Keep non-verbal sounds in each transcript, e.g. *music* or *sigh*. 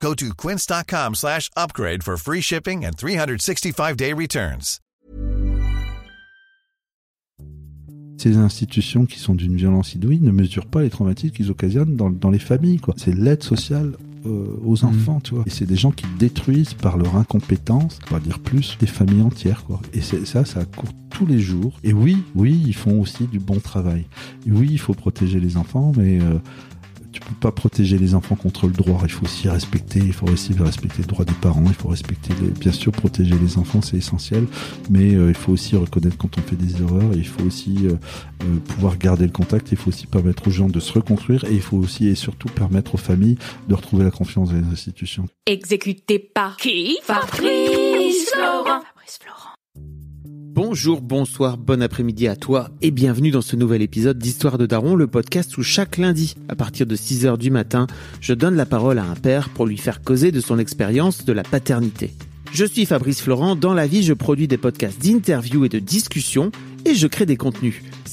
Go to quince.com slash upgrade for free shipping and 365-day returns. Ces institutions qui sont d'une violence inouïe ne mesurent pas les traumatismes qu'ils occasionnent dans, dans les familles. quoi. C'est l'aide sociale euh, aux enfants, tu vois. Et c'est des gens qui détruisent par leur incompétence, on va dire plus, des familles entières, quoi. Et ça, ça court tous les jours. Et oui, oui, ils font aussi du bon travail. Et oui, il faut protéger les enfants, mais euh, tu peux pas protéger les enfants contre le droit. Il faut aussi respecter, il faut aussi respecter le droit des parents. Il faut respecter, les- bien sûr, protéger les enfants, c'est essentiel. Mais euh, il faut aussi reconnaître quand on fait des erreurs. Et il faut aussi euh, euh, pouvoir garder le contact. Il faut aussi permettre aux gens de se reconstruire. Et il faut aussi et surtout permettre aux familles de retrouver la confiance dans les institutions. Exécuté par qui? Fabrice Florent. Fabrice Florent. Bonjour, bonsoir, bon après-midi à toi et bienvenue dans ce nouvel épisode d'Histoire de Daron, le podcast où chaque lundi, à partir de 6h du matin, je donne la parole à un père pour lui faire causer de son expérience de la paternité. Je suis Fabrice Florent, dans la vie je produis des podcasts d'interviews et de discussions et je crée des contenus.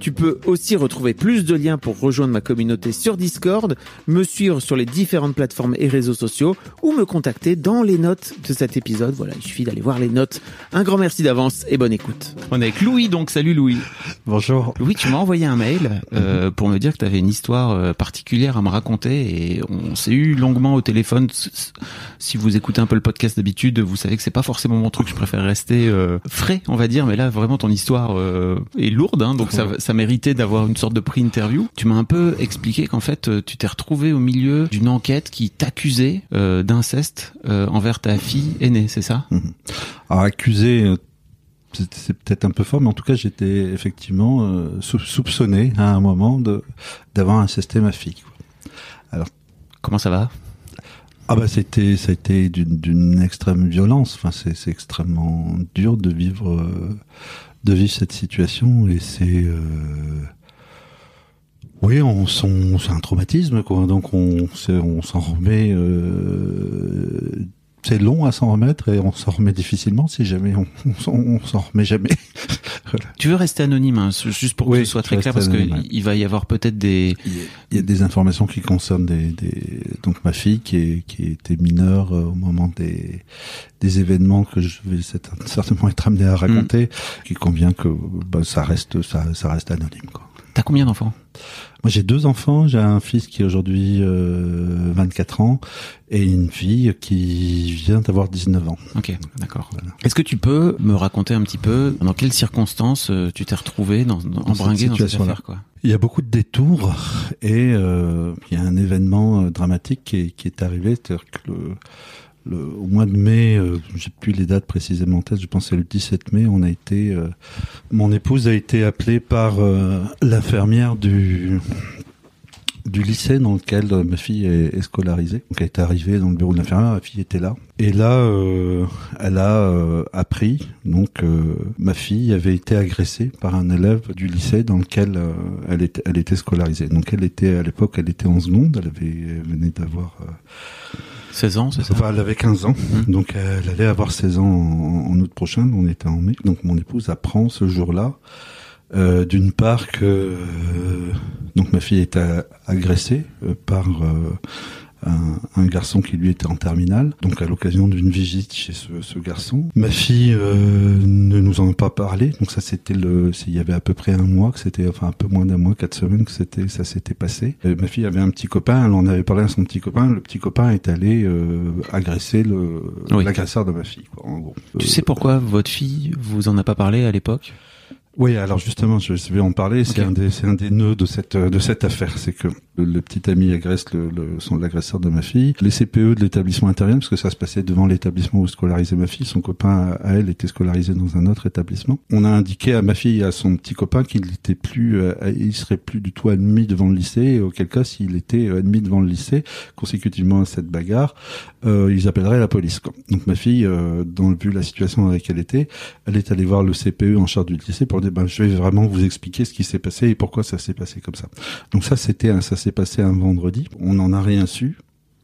Tu peux aussi retrouver plus de liens pour rejoindre ma communauté sur Discord, me suivre sur les différentes plateformes et réseaux sociaux ou me contacter dans les notes de cet épisode. Voilà, il suffit d'aller voir les notes. Un grand merci d'avance et bonne écoute. On est avec Louis, donc salut Louis. Bonjour. Louis, tu m'as envoyé un mail euh, pour me dire que tu avais une histoire euh, particulière à me raconter et on s'est eu longuement au téléphone. Si vous écoutez un peu le podcast d'habitude, vous savez que c'est pas forcément mon truc. Je préfère rester euh, frais, on va dire. Mais là, vraiment, ton histoire euh, est lourde, hein, donc ça, ça méritait d'avoir une sorte de pré-interview. Tu m'as un peu expliqué qu'en fait, euh, tu t'es retrouvé au milieu d'une enquête qui t'accusait euh, d'inceste euh, envers ta fille aînée, c'est ça? Alors accusé, euh, c'est peut-être un peu fort, mais en tout cas j'étais effectivement euh, sou- soupçonné à un moment de d'avoir incesté ma fille. quoi. Comment ça va? Ah bah c'était ça a été d'une extrême violence. Enfin c'est extrêmement dur de vivre euh, de vivre cette situation et c'est euh, oui on c'est un traumatisme quoi. Donc on on s'en remet. euh, c'est long à s'en remettre et on s'en remet difficilement si jamais on, *laughs* on s'en- on s'en remet jamais. *laughs* Tu veux rester anonyme, hein, juste pour que ce soit très clair, parce qu'il va y avoir peut-être des... Il y a des informations qui concernent des, des donc ma fille qui est qui était mineure euh, au moment des des événements que je vais certainement être amené à raconter, qui convient que bah, ça reste ça ça reste anonyme quoi. T'as combien d'enfants? Moi j'ai deux enfants, j'ai un fils qui est aujourd'hui euh, 24 ans et une fille qui vient d'avoir 19 ans. Ok, d'accord. Voilà. Est-ce que tu peux me raconter un petit peu dans quelles circonstances euh, tu t'es retrouvé dans, dans, Dans cette embringué dans cette affaire quoi? Il y a beaucoup de détours et euh, il y a un événement euh, dramatique qui est, qui est arrivé, c'est-à-dire que le, au mois de mai, euh, j'ai plus les dates précisément en tête, je pense que c'est le 17 mai, on a été, euh, mon épouse a été appelée par euh, l'infirmière du lycée dans lequel euh, ma fille est, scolarisée. Donc elle est arrivée dans le bureau de l'infirmière, ma fille était là. Et là, elle a appris donc ma fille avait été agressée par un élève du lycée dans lequel elle était scolarisée. Donc elle était à l'époque, elle était en seconde, elle avait elle venait d'avoir 16 ans, c'est ça? Enfin, elle avait 15 ans, Mhm. donc elle allait avoir 16 ans en, en août prochain, on était en mai. Donc mon épouse apprend ce jour-là, euh, d'une part que euh, donc ma fille est agressée euh, par euh, un, un garçon qui lui était en terminale, donc à l'occasion d'une visite chez ce, ce garçon. Ma fille euh, ne nous en a pas parlé, donc ça c'était le, il y avait à peu près un mois que c'était, enfin un peu moins d'un mois, quatre semaines que c'était, ça s'était passé. Euh, ma fille avait un petit copain, elle en avait parlé à son petit copain, le petit copain est allé euh, agresser le Oui. l'agresseur de ma fille, quoi, en gros. Tu Euh, sais pourquoi votre fille vous en a pas parlé à l'époque? Oui, alors justement, je vais en parler. C'est un des, c'est un des nœuds de cette de cette affaire, c'est que Le, petit ami agresse le, le, son l'agresseur de ma fille. Les CPE de l'établissement interviennent parce que ça se passait devant l'établissement où scolarisait ma fille. Son copain à elle était scolarisé dans un autre établissement. On a indiqué à ma fille et à son petit copain qu'il n'était plus, euh, il serait plus du tout admis devant le lycée. Auquel cas, s'il était admis devant le lycée, consécutivement à cette bagarre, euh, ils appelleraient la police. Donc ma fille, euh, dans le vu la situation dans laquelle elle était, elle est allée voir le CPE en charge du lycée pour dire ben, je vais vraiment vous expliquer ce qui s'est passé et pourquoi ça s'est passé comme ça. Donc ça c'était un, ça s'est passé un vendredi. On n'en a rien su.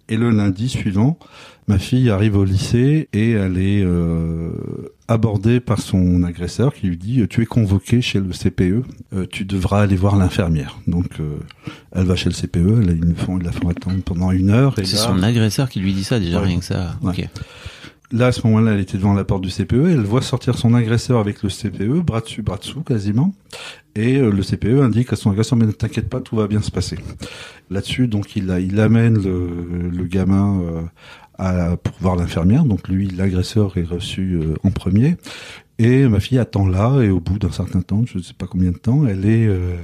Et le lundi suivant, ma fille arrive au lycée et elle est euh, abordée par son agresseur qui lui dit tu es convoqué chez le CPE, euh, tu devras aller voir l'infirmière. Donc euh, elle va chez le CPE, elle, ils, font, ils la font attendre pendant une heure. C'est son agresseur qui lui dit ça déjà Ouais. rien que ça. Ouais. Là, à ce moment-là, elle était devant la porte du CPE, elle voit sortir son agresseur avec le CPE, bras dessus, bras dessous, quasiment. Et euh, le CPE indique à son agresseur, mais ne t'inquiète pas, tout va bien se passer. Là-dessus, donc, il, a, amène le, gamin euh, pour voir l'infirmière. Donc, lui, l'agresseur est reçu euh, en premier. Et ma fille attend là, et au bout d'un certain temps, je ne sais pas combien de temps, elle est, euh,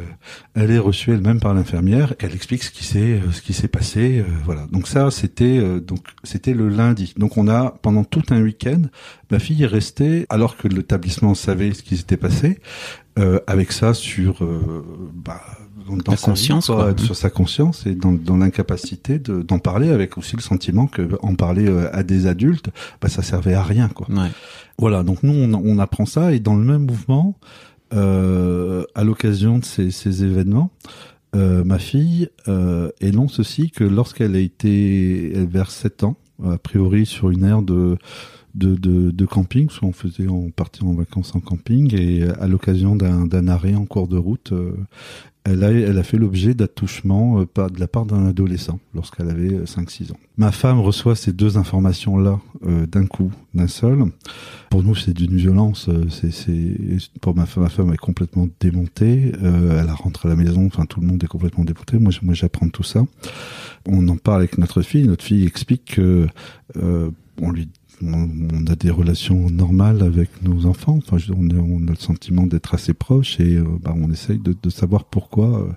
elle est reçue elle-même par l'infirmière. Elle explique ce qui s'est, euh, ce qui s'est passé. euh, voilà. Donc ça, c'était, euh, donc c'était le lundi. Donc on a pendant tout un week-end, ma fille est restée, alors que l'établissement savait ce qui s'était passé, euh, avec ça sur, euh, bah, dans La sa vie, conscience, quoi. sur sa conscience et dans, dans l'incapacité de- d'en parler, avec aussi le sentiment que en parler euh, à des adultes, bah, ça servait à rien, quoi. Ouais. Voilà, donc nous on, on apprend ça et dans le même mouvement, euh, à l'occasion de ces, ces événements, euh, ma fille euh, énonce aussi que lorsqu'elle a été vers 7 ans, a priori sur une aire de de, de, de camping, parce qu'on faisait, on partait en vacances en camping, et à l'occasion d'un d'un arrêt en cours de route, euh, elle a, elle a fait l'objet d'attouchements euh, de la part d'un adolescent lorsqu'elle avait euh, 5-6 ans. Ma femme reçoit ces deux informations-là euh, d'un coup, d'un seul. Pour nous, c'est d'une violence. euh, C'est, c'est, pour ma femme, ma femme est complètement démontée. Euh, elle rentre à la maison. Enfin, tout le monde est complètement démonté. Moi, moi, j'apprends tout ça. On en parle avec notre fille. Notre fille explique que euh, on lui on, a des relations normales avec nos enfants. Enfin, je- on, on a le sentiment d'être assez proches et euh, bah, on essaye de, de savoir pourquoi euh,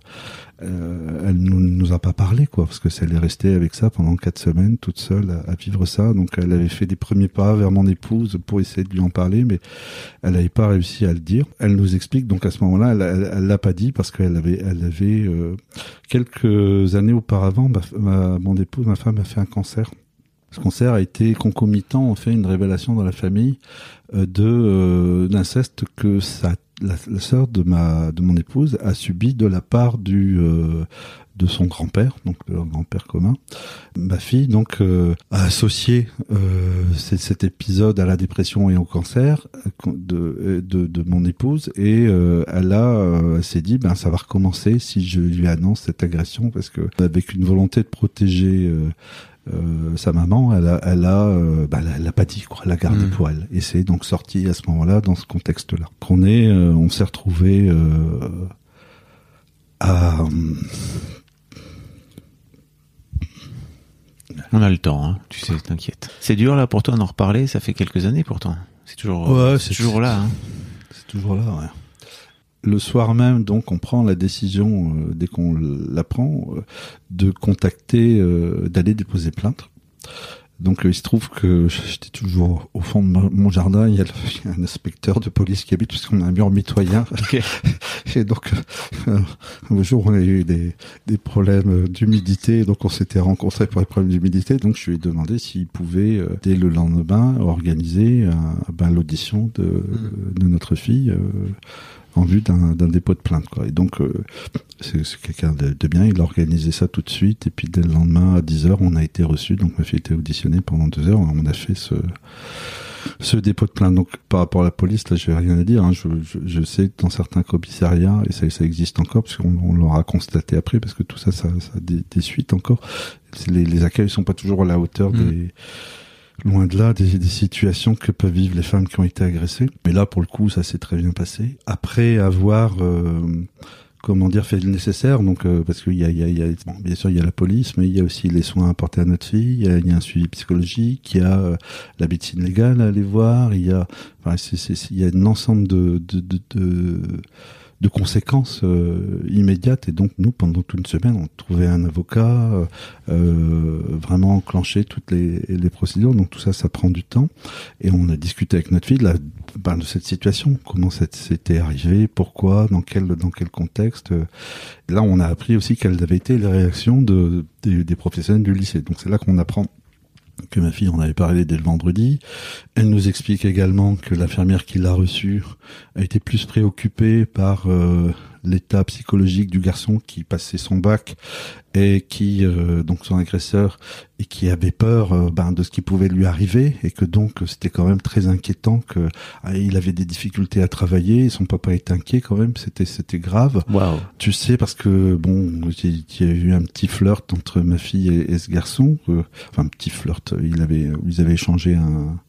euh, elle nous, nous a pas parlé, quoi, parce que elle est restée avec ça pendant quatre semaines, toute seule, à, à vivre ça. Donc, elle avait fait des premiers pas vers mon épouse pour essayer de lui en parler, mais elle n'avait pas réussi à le dire. Elle nous explique, donc à ce moment-là, elle, l'a pas dit parce qu'elle avait, elle avait euh, quelques années auparavant, ma- mon épouse, ma femme, a fait un cancer. Ce cancer a été concomitant, en fait, une révélation dans la famille euh, de euh, d'inceste que sa la, la sœur de ma de mon épouse a subi de la part du euh, de son grand-père, donc leur grand-père commun. Ma fille donc euh, a associé euh, cet épisode à la dépression et au cancer euh, de de, de mon épouse et elle a s'est dit ben ça va recommencer si je lui annonce cette agression parce que avec une volonté de protéger euh, sa maman, elle a, elle a, euh, bah, elle a pas dit quoi, elle a gardé Mm. pour elle. Et c'est donc sorti à ce moment-là, dans ce contexte-là. Qu'on est, euh, on s'est retrouvé euh, à. On a le temps, hein. tu sais, t'inquiète. C'est dur là pour toi d'en reparler, ça fait quelques années pourtant. C'est toujours, Ouais, c'est c'est- toujours là. Hein. C'est toujours là, ouais. Le soir même, donc, on prend la décision, euh, dès qu'on l'apprend, euh, de contacter, euh, d'aller déposer plainte. Donc, euh, il se trouve que j'étais toujours au fond de ma- mon jardin. Il y a, le- un inspecteur de police qui habite, puisqu'on a un mur mitoyen. *laughs* *laughs* Et donc, un jour, on a eu des, des problèmes d'humidité. Donc, on s'était rencontrés pour les problèmes d'humidité. Donc, je lui ai demandé s'il pouvait, dès le lendemain, organiser ben, l'audition de, de notre fille en vue d'un d'un dépôt de plainte. Quoi. Et donc, euh, c'est quelqu'un de, de bien. Il a organisé ça tout de suite. Et puis, dès le lendemain, à 10 heures, on a été reçu. Donc, ma fille a été auditionnée pendant deux heures. On a fait ce ce dépôt de plainte. Donc, par rapport à la police, là, je vais rien à dire. hein. Je, je, je sais que dans certains commissariats, et ça, ça existe encore, parce qu'on on l'aura constaté après, parce que tout ça, ça, ça a des, des suites encore. Les, les accueils sont pas toujours à la hauteur Mm. des loin de là des, des situations que peuvent vivre les femmes qui ont été agressées. Mais là, pour le coup, ça s'est très bien passé. Après avoir euh, comment dire fait le nécessaire, donc euh, parce qu'il y a, y a, y a bon, bien sûr il y a la police, mais il y a aussi les soins apportés à notre fille. Il y y a un suivi psychologique, il y a euh, la médecine légale à aller voir. Il y a, enfin, il y a un ensemble de, de, de, de de conséquences euh, immédiates. Et donc nous, pendant toute une semaine, on trouvait un avocat, euh, vraiment enclenché toutes les, les procédures. Donc tout ça, ça prend du temps. Et on a discuté avec notre fille de, ben, de cette situation, comment c'était arrivé, pourquoi, dans quel dans quel contexte? Là, on a appris aussi quelles avaient été les réactions de, des professionnels du lycée. Donc c'est là qu'on apprend que ma fille en avait parlé dès le vendredi. Elle nous explique également que l'infirmière qui l'a reçue a été plus préoccupée par euh, l'état psychologique du garçon qui passait son bac et qui euh, donc son agresseur et qui avait peur euh, ben, de ce qui pouvait lui arriver et que donc c'était quand même très inquiétant que ah, il avait des difficultés à travailler son papa était inquiet quand même c'était c'était grave Waouh. tu sais parce que bon il y a eu un petit flirt entre ma fille et, et ce garçon euh, enfin un petit flirt il avait ils avaient échangé un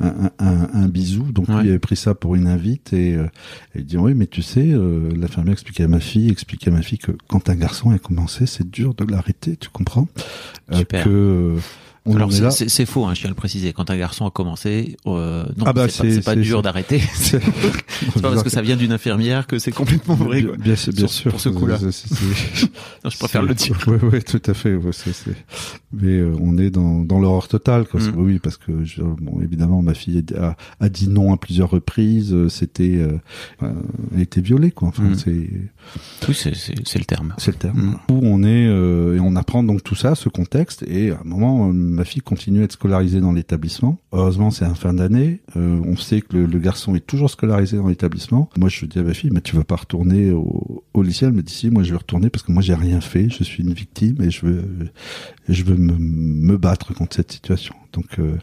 un, un, un, bisou. Donc Ouais. lui avait pris ça pour une invite et euh, il dit oui mais tu sais euh, l'infirmière expliquait à ma fille expliquait à ma fille que quand un garçon a commencé c'est dur de l'arrêter tu comprends? Euh, Super. que euh, on Alors c'est- faux, hein, je tiens à le préciser. Quand un garçon a commencé, euh, non, Ah bah, c'est pas, dur d'arrêter. C'est pas *laughs* *laughs* parce que ça vient d'une infirmière que c'est complètement vrai. bien, quoi. bien, sûr- bien Sur- sûr pour ce coup-là. *laughs* Je préfère le dire. Oui, oui, tout à fait. ouais, Mais euh, on est dans, dans l'horreur totale. Quoi. Mm. Oui, parce que je- bon, évidemment, ma fille a, a dit non à plusieurs reprises. euh, C'était, euh, euh, elle a été violée, quoi. Enfin, Mm. c'est, Oui, c'est le terme. c'est le terme. Mm. Où on est euh, et on apprend donc tout ça, ce contexte. Et à un moment, euh, ma fille continue à être scolarisée dans l'établissement. Heureusement, c'est un fin d'année. Euh, on sait que le, garçon est toujours scolarisé dans l'établissement. Moi, je dis à ma fille, mais tu vas pas retourner au, lycée Elle me dit si, moi, je vais retourner parce que moi, j'ai rien fait. Je suis une victime et je veux, je veux me, me battre contre cette situation. Donc. Euh,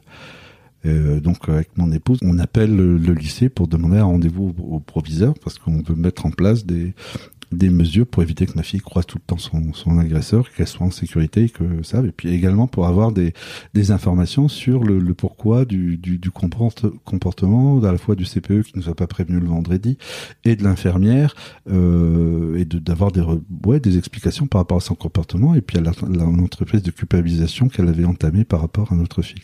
euh, donc avec mon épouse, on appelle le, lycée pour demander un rendez-vous au, proviseur parce qu'on veut mettre en place des, mesures pour éviter que ma fille croise tout le temps son, agresseur, qu'elle soit en sécurité, et que ça, et puis également pour avoir des, informations sur le, pourquoi du, du, du comporte- comportement, à la fois du CPE qui nous a pas prévenu le vendredi et de l'infirmière, euh, et d'avoir des des explications par rapport à son comportement et puis à l'entreprise de culpabilisation qu'elle avait entamée par rapport à notre fille.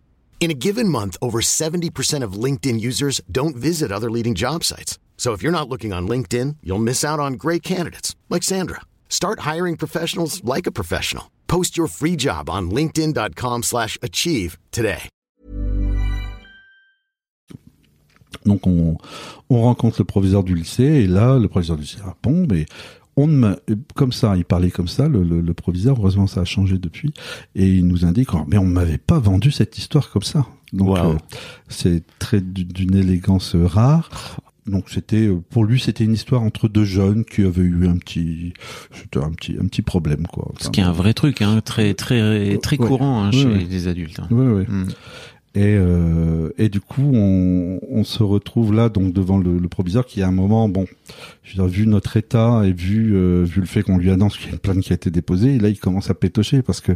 In a given month, over 70% of LinkedIn users don't visit other leading job sites. So if you're not looking on LinkedIn, you'll miss out on great candidates like Sandra. Start hiring professionals like a professional. Post your free job on linkedin.com/achieve slash achieve today. Donc on, on rencontre le proviseur du lycée et là le proviseur du lycée ah bon mais on ne m'a- comme ça il parlait comme ça le, le, le proviseur heureusement ça a changé depuis et il nous indique oh, mais on m'avait pas vendu cette histoire comme ça donc Wow. euh, c'est très d'une élégance rare donc c'était euh, pour lui c'était une histoire entre deux jeunes qui avaient eu un petit c'était un petit un petit problème quoi Ce qui est un vrai truc, hein, très très très Ouais. courant hein, Ouais, chez ouais. les adultes. hein. Mm. Et, euh, et du coup, on, on se retrouve là donc devant le, le proviseur qui à un moment, bon, je veux dire, vu notre état et vu euh, vu le fait qu'on lui annonce qu'il y a une plainte qui a été déposée, là il commence à pétocher parce que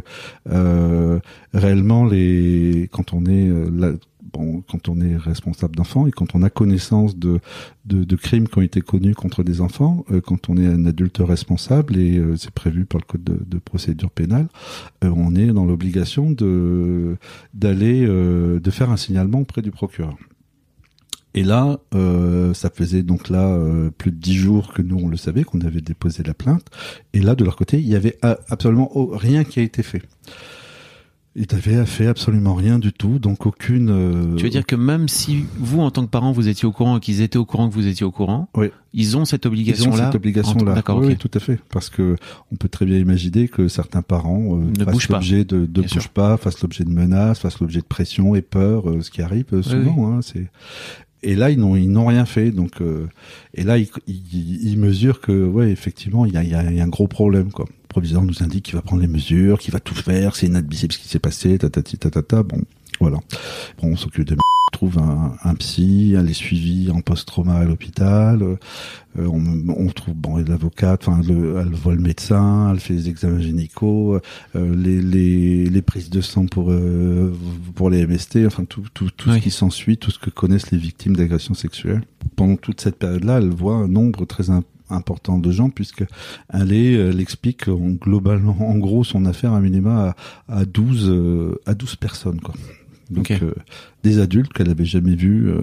euh, réellement les quand on est euh, là, quand on est responsable d'enfants et quand on a connaissance de, de crimes qui ont été connus contre des enfants, euh, quand on est un adulte responsable et euh, c'est prévu par le code de, procédure pénale, euh, on est dans l'obligation de d'aller de faire un signalement auprès du procureur. Et là, ça faisait donc là plus de dix jours que nous on le savait qu'on avait déposé la plainte. Et là, de leur côté, il y avait absolument rien qui a été fait. Il n'avait fait absolument rien du tout, donc aucune. euh, Tu veux dire que même si vous, en tant que parent, vous étiez au courant et qu'ils étaient au courant que vous étiez au courant, Oui. ils ont cette Ils ont obligation-là cette obligation-là. D'accord, oui, tout à fait. Parce que on peut très bien imaginer que certains parents euh, Ne fassent bougent pas. l'objet de, de sûr. pas, fassent l'objet de menaces, fassent l'objet de pression et peur, euh, ce qui arrive euh, souvent. Hein, c'est et là ils n'ont ils n'ont rien fait. Donc euh, et là ils, ils, ils mesurent que ouais effectivement il y a, un gros problème quoi. Le proviseur nous indique qu'il va prendre les mesures, qu'il va tout faire, c'est inadmissible ce qui s'est passé, tatati tatata. Bon voilà. Bon on s'occupe de *laughs* trouve un, un psy, elle est suivie en post-trauma à l'hôpital. euh, on, on trouve bon l'avocate, enfin le, elle voit le médecin, elle fait les examens gynécaux, euh, les, les, les prises de sang pour euh, pour les MST, enfin tout tout tout Oui. ce qui s'ensuit, tout ce que connaissent les victimes d'agressions sexuelles. Pendant toute cette période-là, elle voit un nombre très im- important de gens puisque elle est, elle explique en- globalement, en gros, son affaire à minima à, à 12 euh, à 12 personnes quoi. Donc Ok. Des adultes qu'elle avait jamais vus euh,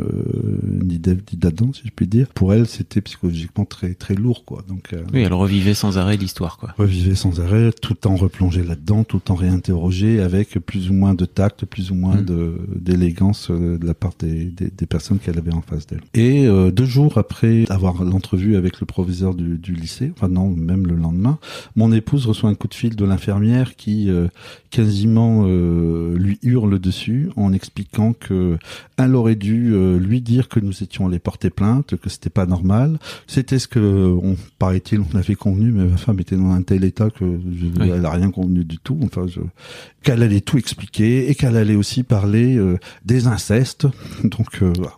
ni d'Ève ni d'Adam si je puis dire. Pour elle, c'était psychologiquement très très lourd quoi. Donc euh, Oui, elle revivait sans arrêt l'histoire, quoi. revivait sans arrêt, tout en replongé là-dedans, tout en réinterrogé avec plus ou moins de tact, plus ou moins Mm. de d'élégance euh, de la part des, des, des personnes qu'elle avait en face d'elle. Et euh, deux jours après avoir l'entrevue avec le proviseur du, du lycée, enfin non, même le lendemain, mon épouse reçoit un coup de fil de l'infirmière qui euh, quasiment euh, lui hurle dessus en expliquant que elle aurait dû euh, lui dire que nous étions allés porter plainte, que c'était pas normal. C'était ce que, on, paraît-il, on avait convenu, mais ma femme était dans un tel état que je, Oui. elle a rien convenu du tout. Enfin, je, qu'elle allait tout expliquer et qu'elle allait aussi parler euh, des incestes. *laughs* Donc, euh, voilà.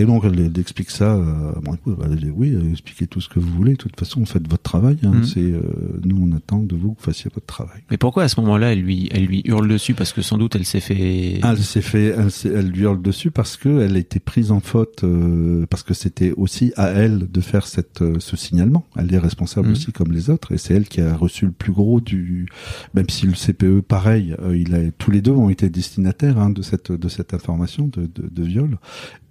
Et donc elle, elle explique ça à mon épouse. Elle dit oui, euh, expliquez tout ce que vous voulez. De toute façon, faites votre travail. hein. Mhm. C'est euh, nous, on attend de vous que vous fassiez votre travail. Mais pourquoi à ce moment-là, elle lui, elle lui hurle dessus? Parce que sans doute, elle s'est fait. Elle s'est fait, elle, lui hurle dessus parce que elle a été prise en faute, euh, parce que c'était aussi à elle de faire cette, euh, ce signalement. Elle est responsable Mhm. aussi comme les autres, et c'est elle qui a reçu le plus gros du. Même si le CPE, pareil, euh, il a tous les deux ont été destinataires hein, de cette de cette information de, de, de viol.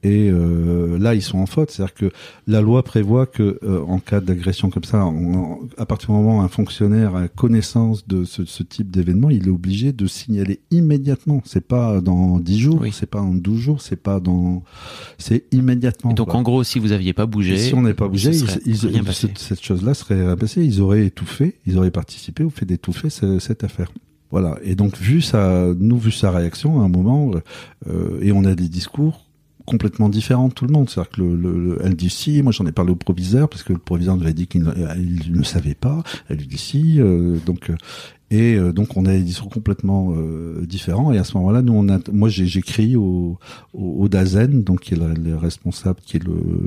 Et euh, là, ils sont en faute. C'est-à-dire que la loi prévoit que euh, en cas d'agression comme ça, en- à partir du moment où un fonctionnaire a connaissance de ce, ce type d'événement, il est obligé de signaler immédiatement. C'est pas dans 10 jours, Oui. c'est pas en 12 jours, c'est pas dans... C'est immédiatement. Et donc, quoi. en gros, si vous aviez pas bougé. Et si on n'est pas bougé, ils- ils- cette, cette chose-là serait rien passé. Ils auraient étouffé, ils auraient participé au fait d'étouffer ce- cette affaire. Voilà. Et donc, vu sa, nous, vu sa réaction à un moment, euh, et on a des discours complètement différents de tout le monde. C'est-à-dire que le, le- le- elle dit si, moi j'en ai parlé au proviseur parce que le proviseur nous avait dit qu'il ne, il ne savait pas. Elle lui dit si, euh, donc euh, et euh, donc on a des discours complètement euh, différents. Et à ce moment-là, nous moi j'écris au, Dazen, donc qui est le, le responsable, qui est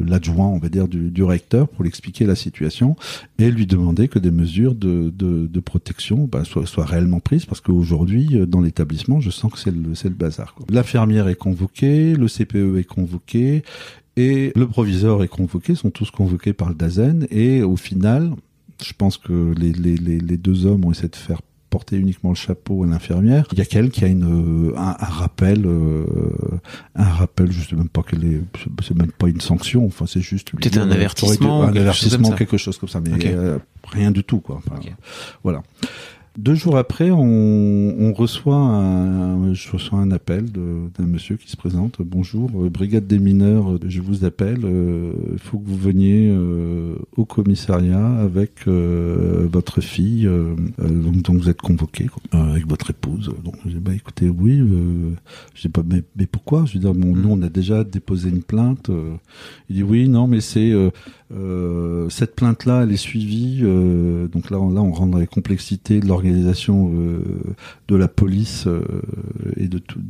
l'adjoint, on va dire du, recteur, pour lui expliquer la situation et lui demander que des mesures de, protection bah, soient, réellement prises parce qu'aujourd'hui euh, dans l'établissement, je sens que c'est le bazar. L'infirmière est convoquée, le CPE est convoqué. Et le proviseur est convoqué, sont tous convoqués par le Dazen, et au final, je pense que les deux hommes ont essayé de faire porter uniquement le chapeau à l'infirmière. Il y a qu'elle qui a une, euh, un, un rappel, euh, un rappel, je sais même pas quelle est, c'est même pas une sanction, enfin c'est juste Peut-être un euh, avertissement, un quelque chose avertissement, comme ça. quelque chose comme ça, mais euh, rien du tout quoi. Enfin. Voilà. Deux jours après, on, on reçoit un, je reçois un appel d'un monsieur qui se présente. Bonjour, euh, brigade des mineurs, euh, je vous appelle. euh, Il faut que vous veniez euh, au commissariat avec euh, votre fille. euh, euh, donc, donc vous êtes convoqué euh, avec votre épouse. Donc j'ai dit, bah écoutez, oui. Euh, j'ai pas, mais, mais pourquoi? Je bon, Mm. nous on a déjà déposé une plainte. euh. il dit oui, non, mais c'est euh, euh, cette plainte-là, elle est suivie. euh, donc là, on, là, on rentre dans les complexités de l'organisation euh, de la police euh, et de tout.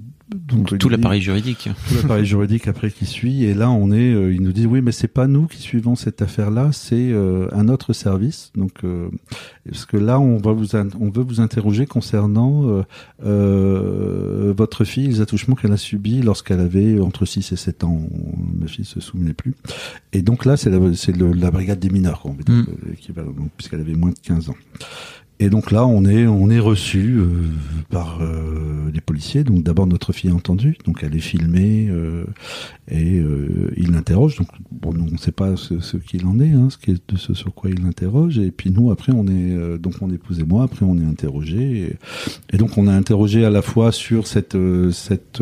donc, tout il- l'appareil juridique. tout l'appareil juridique après qui suit. Et là, on est, euh, ils nous disent oui, mais c'est pas nous qui suivons cette affaire-là, c'est euh, un autre service. Donc, euh, parce que là, on va vous, on veut vous interroger concernant votre fille, les attouchements qu'elle a subis lorsqu'elle avait entre 6 et 7 ans. Ma fille se souvenait plus. Et donc là, c'est la, c'est le- la brigade des mineurs, quoi, on va dire, Mm. puisqu'elle avait moins de 15 ans. Et donc là, on est, on est reçu euh, par euh, les policiers. Donc d'abord notre fille est entendue, donc elle est filmée euh, et euh, il l'interroge. Donc bon, on ne sait pas ce, ce qu'il en est, hein, ce, qui est, de ce sur quoi il l'interroge. Et puis nous après on est euh, donc mon épouse et moi après on est interrogé et, donc on a interrogé à la fois sur cette euh, cette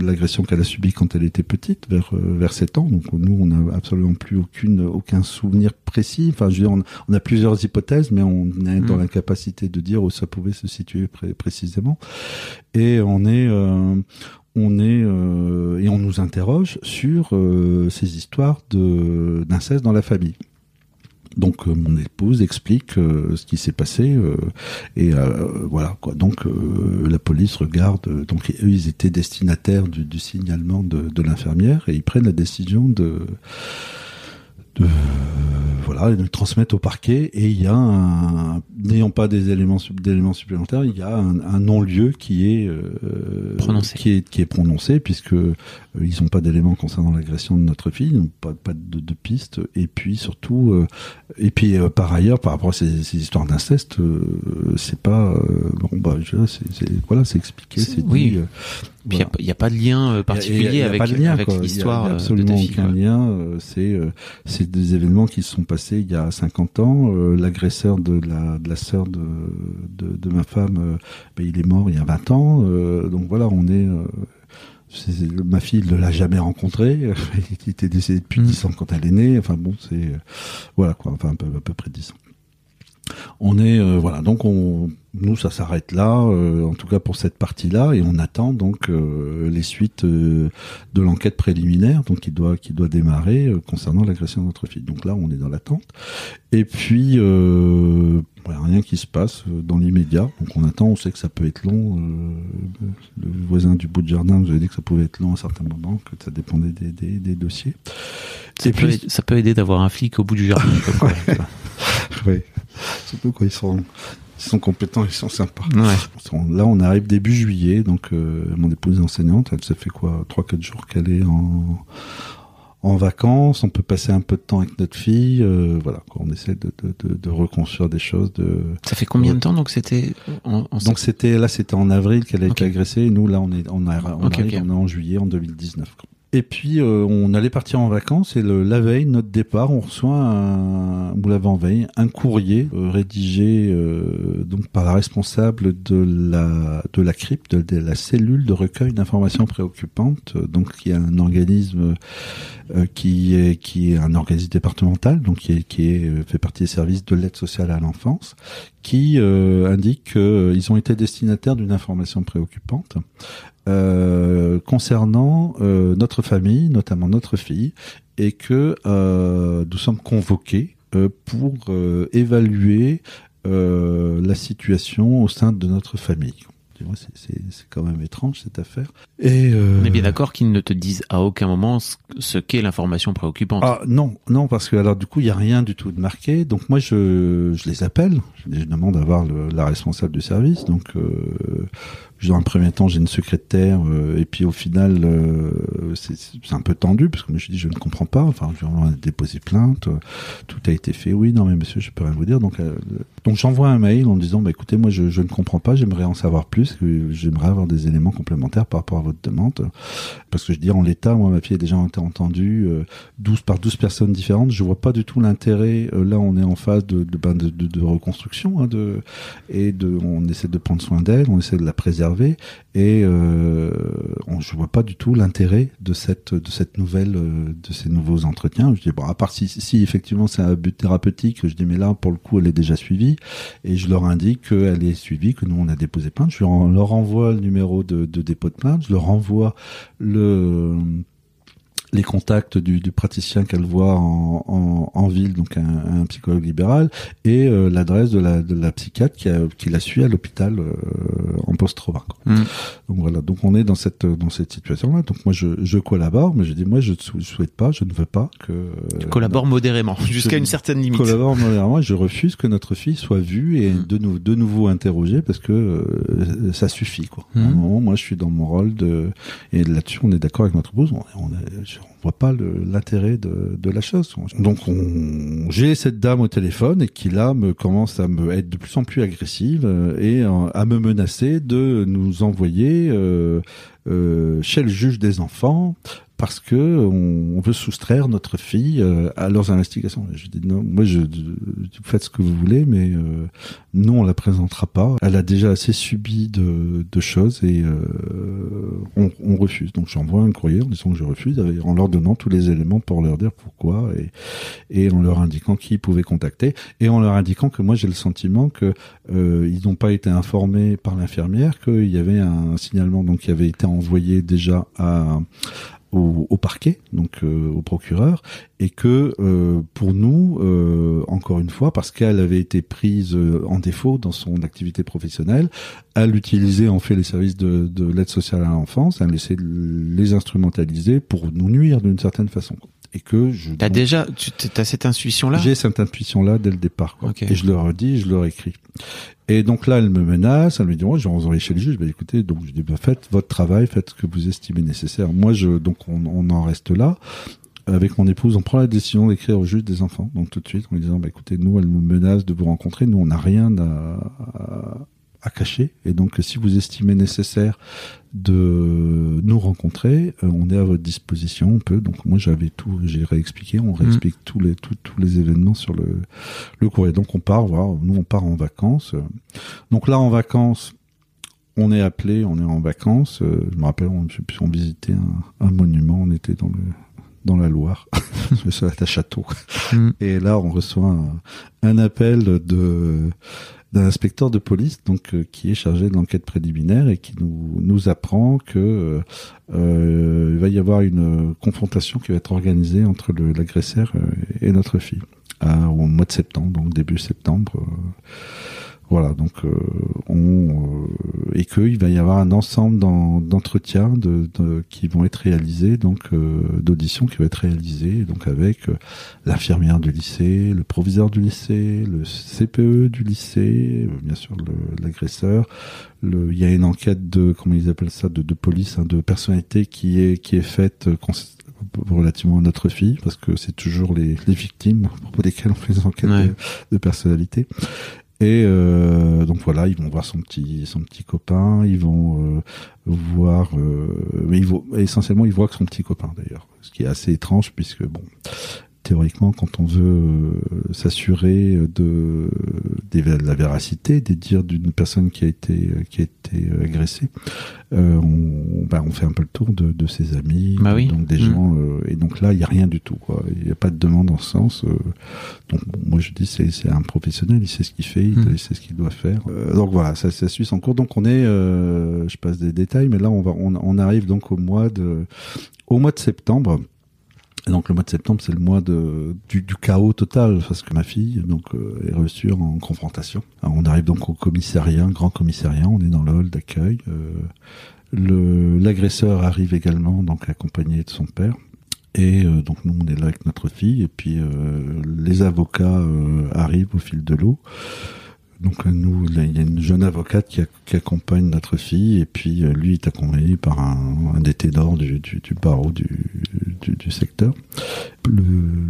l'agression qu'elle a subie quand elle était petite vers vers 7 ans. Donc nous on n'a absolument plus aucune aucun souvenir précis. Enfin je veux dire on, a plusieurs hypothèses mais on est dans Mm. l'incapacité de dire où ça pouvait se situer pré- précisément. Et on est euh, on est euh, et on nous interroge sur euh, ces histoires d'inceste dans la famille. Donc mon épouse explique ce qui s'est passé et voilà quoi. Donc la police regarde. donc eux ils étaient destinataires du, signalement de l'infirmière et ils prennent la décision de de voilà et de le transmettre au parquet et il y a un n'ayant pas des éléments d'éléments supplémentaires il y a un, un non-lieu qui est euh, Prononcé. qui est qui est prononcé puisque euh, ils n'ont pas d'éléments concernant l'agression de notre fille ils n'ont pas pas de, de piste et puis surtout euh, et puis euh, par ailleurs par rapport à ces, ces histoires d'inceste euh, c'est pas euh, bon bah je- voilà c'est expliqué C'est- c'est dit il n'y a, pas de lien euh, particulier avec, l'histoire de absolument ta fille. aucun ouais. lien. C'est c'est des événements qui se sont passés il y a 50 ans. Euh, L'agresseur de la de la sœur de, de de ma femme, euh, ben, il est mort il y a 20 ans. Donc voilà, on est ma fille ne l'a jamais rencontré. *laughs* il était décédé depuis Mm. 10 ans quand elle est née. Enfin bon, c'est voilà quoi. Enfin un peu, à peu près 10 ans. On est euh, voilà. Donc on nous ça s'arrête là euh, en tout cas pour cette partie là et on attend donc euh, les suites de l'enquête préliminaire donc qui doit qui doit démarrer concernant l'agression de notre fille. Donc là on est dans l'attente. Et puis voilà, rien qui se passe dans l'immédiat. Donc on attend. On sait que ça peut être long le voisin du bout de jardin nous avait dit que ça pouvait être long à certains moments que ça dépendait des, des, des dossiers. Ça, Et peut, puis- ça peut aider d'avoir un flic au bout du jardin. comme *laughs* surtout quand ils sont ils sont compétents ils sont sympas Ouais. Là, on arrive début juillet, donc euh, mon épouse est enseignante. Elle se fait quoi, trois quatre jours qu'elle est en en vacances. On peut passer un peu de temps avec notre fille. euh, voilà, quoi, on essaie de, de, de, de reconstruire des choses. De... Ça fait combien de temps donc c'était en, en Donc c'était là, c'était en avril qu'elle a été agressée. Et nous, là, on est on, a, on arrive, ok. on est en juillet en 2019. quoi. Et puis euh, on allait partir en vacances et le, la veille, notre départ, on reçoit un, ou l'avant-veille, un courrier euh, rédigé euh, donc par la responsable de la de la crypte, de, la cellule de recueil d'informations préoccupantes, donc qui est un organisme euh, qui est qui est un organisme départemental, donc qui est qui est euh, fait partie des services de l'aide sociale à l'enfance, qui euh, indique qu'ils ont été destinataires d'une information préoccupante euh, concernant euh, notre famille, notamment notre fille, et que euh, nous sommes convoqués pour évaluer la situation au sein de notre famille. C'est- quand même étrange cette affaire. Et euh, On est bien d'accord qu'ils ne te disent à aucun moment ce, ce qu'est l'information préoccupante. ah non, non, parce que alors du coup il y a rien du tout de marqué. Donc moi je, je les appelle, je, je demande d'avoir le- la responsable du service. Donc euh, dans un premier temps j'ai une secrétaire euh, et puis au final euh, c'est un peu tendu parce que moi je dis je ne comprends pas. Enfin on a déposé plainte, euh, tout a été fait. Oui non mais monsieur je peux rien vous dire. Donc donc j'envoie un mail en disant bah écoutez moi je, ne comprends pas, j'aimerais en savoir plus, j'aimerais avoir des éléments complémentaires par rapport à votre demande parce que je dis en l'état moi ma fille a déjà été entendue euh, 12 par 12 personnes différentes, je vois pas du tout l'intérêt. là, on est en phase de, de, ben, reconstruction, hein, de, et de, on essaie de prendre soin d'elle, on essaie de la préserver, et euh, on, je vois pas du tout l'intérêt de cette, de cette nouvelle, euh, de ces nouveaux entretiens. Je dis bon, à part si, effectivement c'est un but thérapeutique, je dis mais là pour le coup elle est déjà suivie, et je leur indique qu'elle est suivie, que nous on a déposé plainte. Je leur, leur envoie le numéro de, de dépôt de plainte, je leur envoie le les contacts du, du praticien qu'elle voit en, en, en ville, donc un, un psychologue libéral, et euh, l'adresse de la, de la psychiatre qui, a, qui la suit à l'hôpital euh, en post-trauma. quoi. Mm. Donc voilà, donc on est dans cette dans cette situation-là. Donc moi je, je collabore, mais je dis moi je ne sou- souhaite pas, je ne veux pas que tu collabores modérément jusqu'à une certaine limite. collabore modérément et je refuse que notre fille soit vue et Mm. de, de nouveau interrogée parce que euh, ça suffit quoi. À un Mm. moment, moi je suis dans mon rôle de et là-dessus on est d'accord avec notre épouse, on, on, a- je- on voit pas l'intérêt de, la chose. Donc on, j'ai cette dame au téléphone et qui là me commence à me être de plus en plus agressive euh, et euh, à me menacer de nous envoyer euh, chez le juge des enfants parce que on, on veut soustraire notre fille euh, à leurs investigations. Je dis non, moi je, vous faites ce que vous voulez, mais euh, nous on la présentera pas. Elle a déjà assez subi de, de choses et euh, on, on refuse. Donc j'envoie un courrier en disant que je refuse, en leur donnant tous les éléments pour leur dire pourquoi et, et en leur indiquant qui ils pouvaient contacter et en leur indiquant que moi j'ai le sentiment que euh, ils n'ont pas été informés par l'infirmière qu'il y avait un signalement donc qui avait été envoyé déjà à au, au parquet, donc euh, au procureur, et que euh, pour nous, euh, encore une fois, parce qu'elle avait été prise en défaut dans son activité professionnelle, elle utilisait en fait les services de, de l'aide sociale à l'enfance, elle laissait les instrumentaliser pour nous nuire d'une certaine façon. Et que je T'as déjà, tu as cette intuition-là? J'ai cette intuition-là dès le départ. Quoi. Et je leur dis, je leur écris. Et donc là, elle me menace, elle me dit, ouais, je vais envoyer chez le juge. Bah, écoutez, donc je dis, bah, faites votre travail, faites ce que vous estimez nécessaire. Moi, je, donc on, on en reste là. Avec mon épouse, on prend la décision d'écrire au juge des enfants. Donc tout de suite, en lui disant, bah, écoutez, nous, elle nous menace de vous rencontrer. Nous, on n'a rien à, à, à cacher. Et donc, si vous estimez nécessaire de nous rencontrer, euh, on est à votre disposition. On peut. Donc moi, j'avais tout, j'ai réexpliqué. On réexplique tous les tous, tous les événements sur le le courrier. Donc on part. Voilà, nous on part en vacances. Donc là, en vacances. On est appelé, on est en vacances. Euh, je me rappelle, on, on visitait un, un monument. On était dans le dans la Loire, *laughs* sur la château. Mm. Et là, on reçoit un, un appel de d'un inspecteur de police donc euh, qui est chargé de l'enquête préliminaire et qui nous apprend que euh, il va y avoir une confrontation qui va être organisée entre l'agresseur euh, et notre fille au mois de septembre donc début septembre euh, voilà donc euh, on euh, et qu'il va y avoir un ensemble d'en- d'entretiens de, de- qui vont être réalisés donc euh, d'auditions qui vont être réalisées donc avec euh, l'infirmière du lycée, le proviseur du lycée, le CPE du lycée, euh, bien sûr l'agresseur. Il y a une enquête de comment ils appellent ça de, de police, hein, de personnalité qui est qui est faite euh, relativement à notre fille parce que c'est toujours les, les victimes pour lesquelles on fait des enquêtes Ouais. de, de personnalité. Et euh, donc voilà, ils vont voir son petit son petit copain, ils vont euh, voir, euh, mais essentiellement ils voient que son petit copain d'ailleurs, ce qui est assez étrange puisque bon, théoriquement quand on veut euh, s'assurer de, la véracité des dires d'une personne qui a été euh, qui a été euh, agressée, euh, on, on fait un peu le tour de, de ses amis, Bah oui. donc des Mm. gens, euh, et donc là il y a rien du tout il n'y a pas de demande en ce sens. euh, donc moi je dis c'est un professionnel, il sait ce qu'il fait, il, Mm. sait ce qu'il doit faire. Donc voilà, ça, ça suit son cours. Donc on est, je passe des détails, mais là on va, on, on arrive donc au mois de, au mois de septembre. Et donc le mois de septembre, c'est le mois de, du, du chaos total parce que ma fille donc euh, est reçue en confrontation. Alors, on arrive donc au commissariat, grand commissariat. On est dans le hall d'accueil. Euh, l'agresseur arrive également donc accompagné de son père. Et euh, donc nous on est là avec notre fille et puis euh, les avocats euh, arrivent au fil de l'eau. Donc euh, nous, il y a une jeune avocate qui, accompagne notre fille et puis euh, lui est accompagné par un, un des ténors du, barreau du secteur. Le,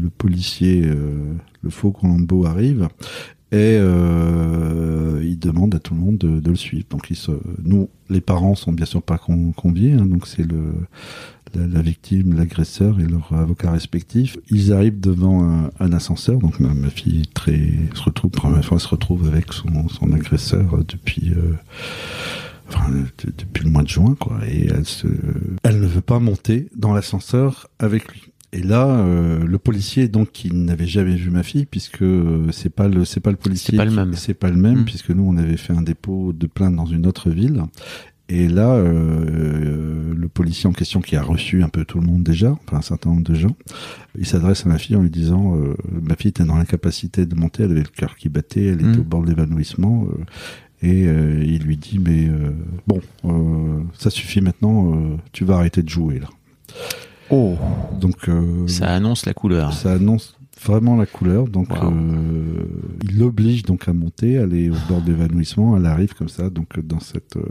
le policier, euh, le faux Colombo arrive et euh, il demande à tout le monde de, le suivre. Donc nous, les parents sont bien sûr pas con- conviés, hein, donc c'est la, victime, l'agresseur et leur avocat respectif. Ils arrivent devant un, ascenseur, donc ma, fille très se retrouve première fois se retrouve avec son, agresseur euh, depuis le mois de juin quoi et elle ne veut pas monter dans l'ascenseur avec lui. Et là, euh, le policier, donc, qui n'avait jamais vu ma fille, puisque euh, c'est pas le, c'est pas le policier, C'est pas le même. c'est pas le même, Mm. puisque nous, on avait fait un dépôt de plainte dans une autre ville. Et là, euh, le policier en question qui a reçu un peu tout le monde déjà, enfin un certain nombre de gens, il s'adresse à ma fille en lui disant, euh, ma fille était dans l'incapacité de monter, elle avait le cœur qui battait, elle était Mm. au bord de l'évanouissement, euh, et euh, il lui dit, mais euh, bon, euh, ça suffit maintenant, euh, tu vas arrêter de jouer là. Oh, Donc euh, ça annonce la couleur. ça annonce vraiment la couleur. Donc Wow. euh, il l'oblige donc à monter, aller au bord de l'évanouissement. Elle arrive comme ça, donc dans cette euh,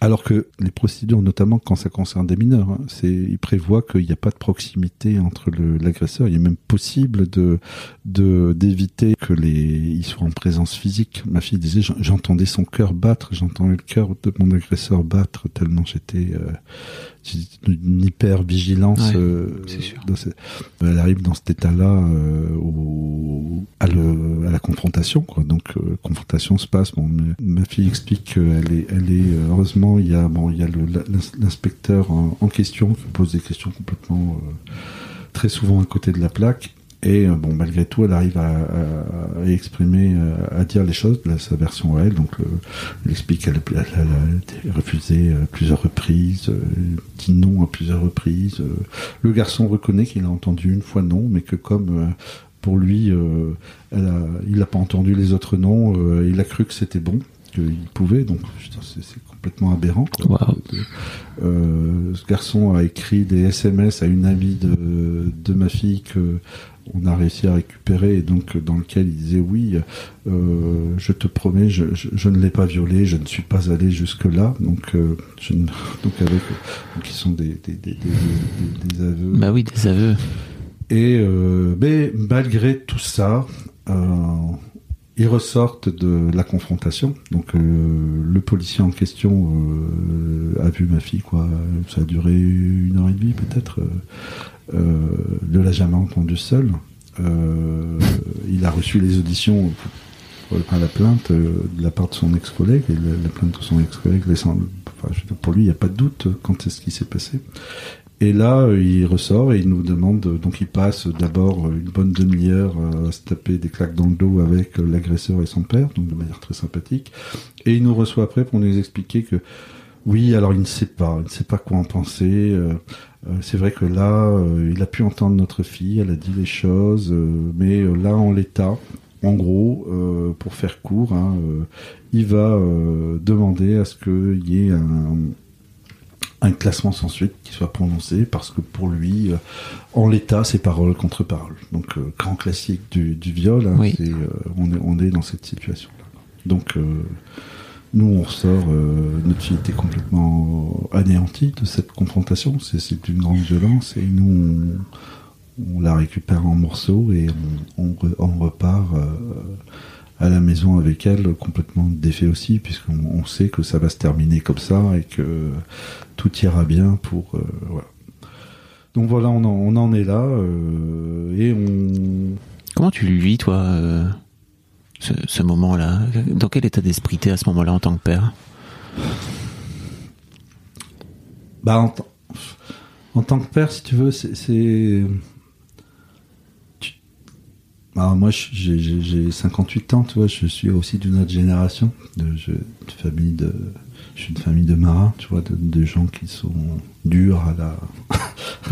Alors que les procédures, notamment quand ça concerne des mineurs, hein, c'est, ils prévoient qu'il n'y a pas de proximité entre le, l'agresseur. Il est même possible de, de d'éviter que les, ils soient en présence physique. Ma fille disait, j'en- j'entendais son cœur battre, j'entendais le cœur de mon agresseur battre tellement j'étais euh, une hyper vigilance. Ouais, euh, ce- elle arrive dans cet état-là euh, au, à, le, à la confrontation. Quoi. Donc euh, confrontation se passe. Bon, ma fille explique qu'elle est, elle est euh, heureusement il y a bon il y a l'inspecteur en, en question qui pose des questions complètement euh, très souvent à côté de la plaque. Et euh, bon, malgré tout, elle arrive à, à- à exprimer, euh, à dire les choses, de sa version à elle. Donc, euh, elle explique qu'elle elle, elle a été refusée à plusieurs reprises, euh, dit non à plusieurs reprises. euh. Le garçon reconnaît qu'il a entendu une fois non, mais que comme euh, pour lui, euh, elle a, il n'a pas entendu les autres noms, euh, il a cru que c'était bon, qu'il pouvait. Donc, c'est complètement aberrant. quoi. Waouh. Euh, ce garçon a écrit des SMS à une amie de, de ma fille que on a réussi à récupérer et donc dans lequel il disait oui euh, je te promets je, je, je ne l'ai pas violé je ne suis pas allé jusque là donc euh, je ne- *laughs* donc avec donc ils sont des des, des, des, des- des aveux Bah oui, des aveux. et euh, mais malgré tout ça, ils ressortent de la confrontation. Donc euh, le policier en question euh, a vu ma fille quoi. Ça a duré une heure et demie peut-être. Euh, ne l'a jamais entendu seul. Euh, il a reçu les auditions. Enfin, la plainte de la part de son ex-collègue, et la, la plainte de son ex-collègue pour lui, il n'y a pas de doute quand est-ce qui s'est passé. Et là, euh, il ressort et il nous demande, euh, donc il passe d'abord euh, une bonne demi-heure à se taper des claques dans le dos avec l'agresseur et son père, donc de manière très sympathique. Et il nous reçoit après pour nous expliquer que oui, alors il ne sait pas, il ne sait pas quoi en penser. c'est vrai que là, il a pu entendre notre fille, elle a dit les choses, mais là, en l'état, en gros, pour faire court, hein, il va demander à ce qu'il y ait un, un classement sans suite qui soit prononcé parce que pour lui, euh, en l'état, c'est parole contre parole. Donc, euh, grand classique du, du viol, hein, Oui. euh, on, est, on est dans cette situation-là. Donc, nous, on ressort, notre fille était complètement anéantie de cette confrontation. C'est, c'est d'une grande violence et nous, on, on la récupère en morceaux et on, on, re- on repart à la maison avec elle complètement défait aussi, puisqu'on on sait que ça va se terminer comme ça et que tout ira bien pour. euh, voilà. Donc voilà, on en, on en est là euh, et on. Comment tu le vis, toi, euh, ce, ce moment-là? Dans quel état d'esprit t'es à ce moment-là en tant que père? Bah, en tant que père, si tu veux, c'est. Tu- Bah, moi, j'ai- j'ai j'ai 58 ans, tu vois, je suis aussi d'une autre génération. De, je, de famille de, je suis une famille de marins, tu vois, de, de gens qui sont durs à la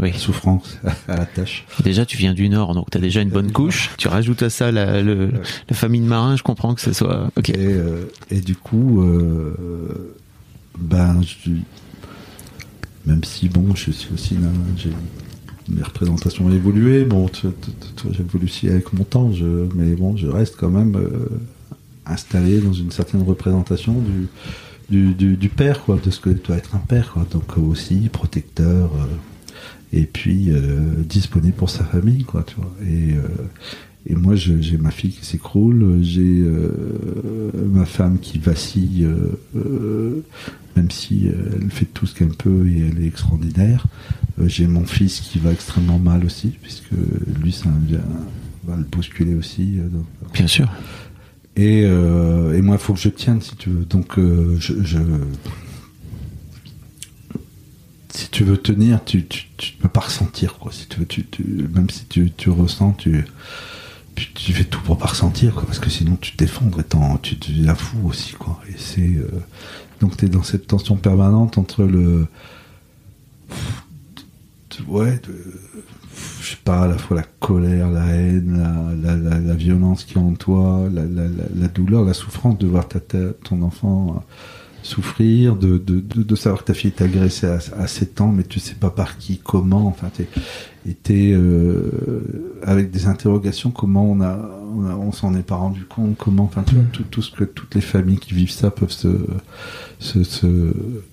Oui. *laughs* souffrance, à la tâche. Déjà, tu viens du Nord, donc t'as déjà une bonne couche. Tu rajoutes à ça la, le- la famille de marins, je comprends que ce soit... Ok. Et, euh, et du coup, euh, ben, je- même si bon, je suis aussi là, j'ai mes représentations ont évolué. Bon, j'évolue aussi avec mon temps, mais bon, je reste quand même euh, installé dans une certaine représentation du, père, quoi, de ce que doit être un père, quoi. Donc aussi protecteur. euh, et puis euh, disponible pour sa famille, quoi, tu vois. Et, et moi, j'ai ma fille qui s'écroule, j'ai ma femme qui vacille, même si euh, elle fait tout ce qu'elle peut et elle est extraordinaire. Euh, j'ai mon fils qui va extrêmement mal aussi, puisque lui, ça va le bousculer aussi. euh, donc, Bien sûr. et, euh, et moi, il faut que je tienne, si tu veux. Donc, euh, je, je- si tu veux tenir, tu, tu, tu peux pas ressentir, quoi. Si tu veux, tu, tu- même si tu, tu ressens, tu, tu, fais tout pour pas ressentir, quoi, parce que sinon tu t'effondres et tu tu deviens fou aussi, quoi. Et c'est euh, donc t'es dans cette tension permanente entre le, ouais, je sais pas, à la fois la colère, la haine, la, la, violence qui est en toi, la, douleur, la souffrance de voir ta, ton enfant euh, souffrir, de, de, de, savoir que ta fille est agressée à, à 7 ans, mais tu sais pas par qui, comment, enfin, t'es, et t'es, euh, avec des interrogations, comment on a, on, s'en est pas rendu compte. Comment, enfin, tu vois, tout, tout ce que toutes les familles qui vivent ça peuvent se,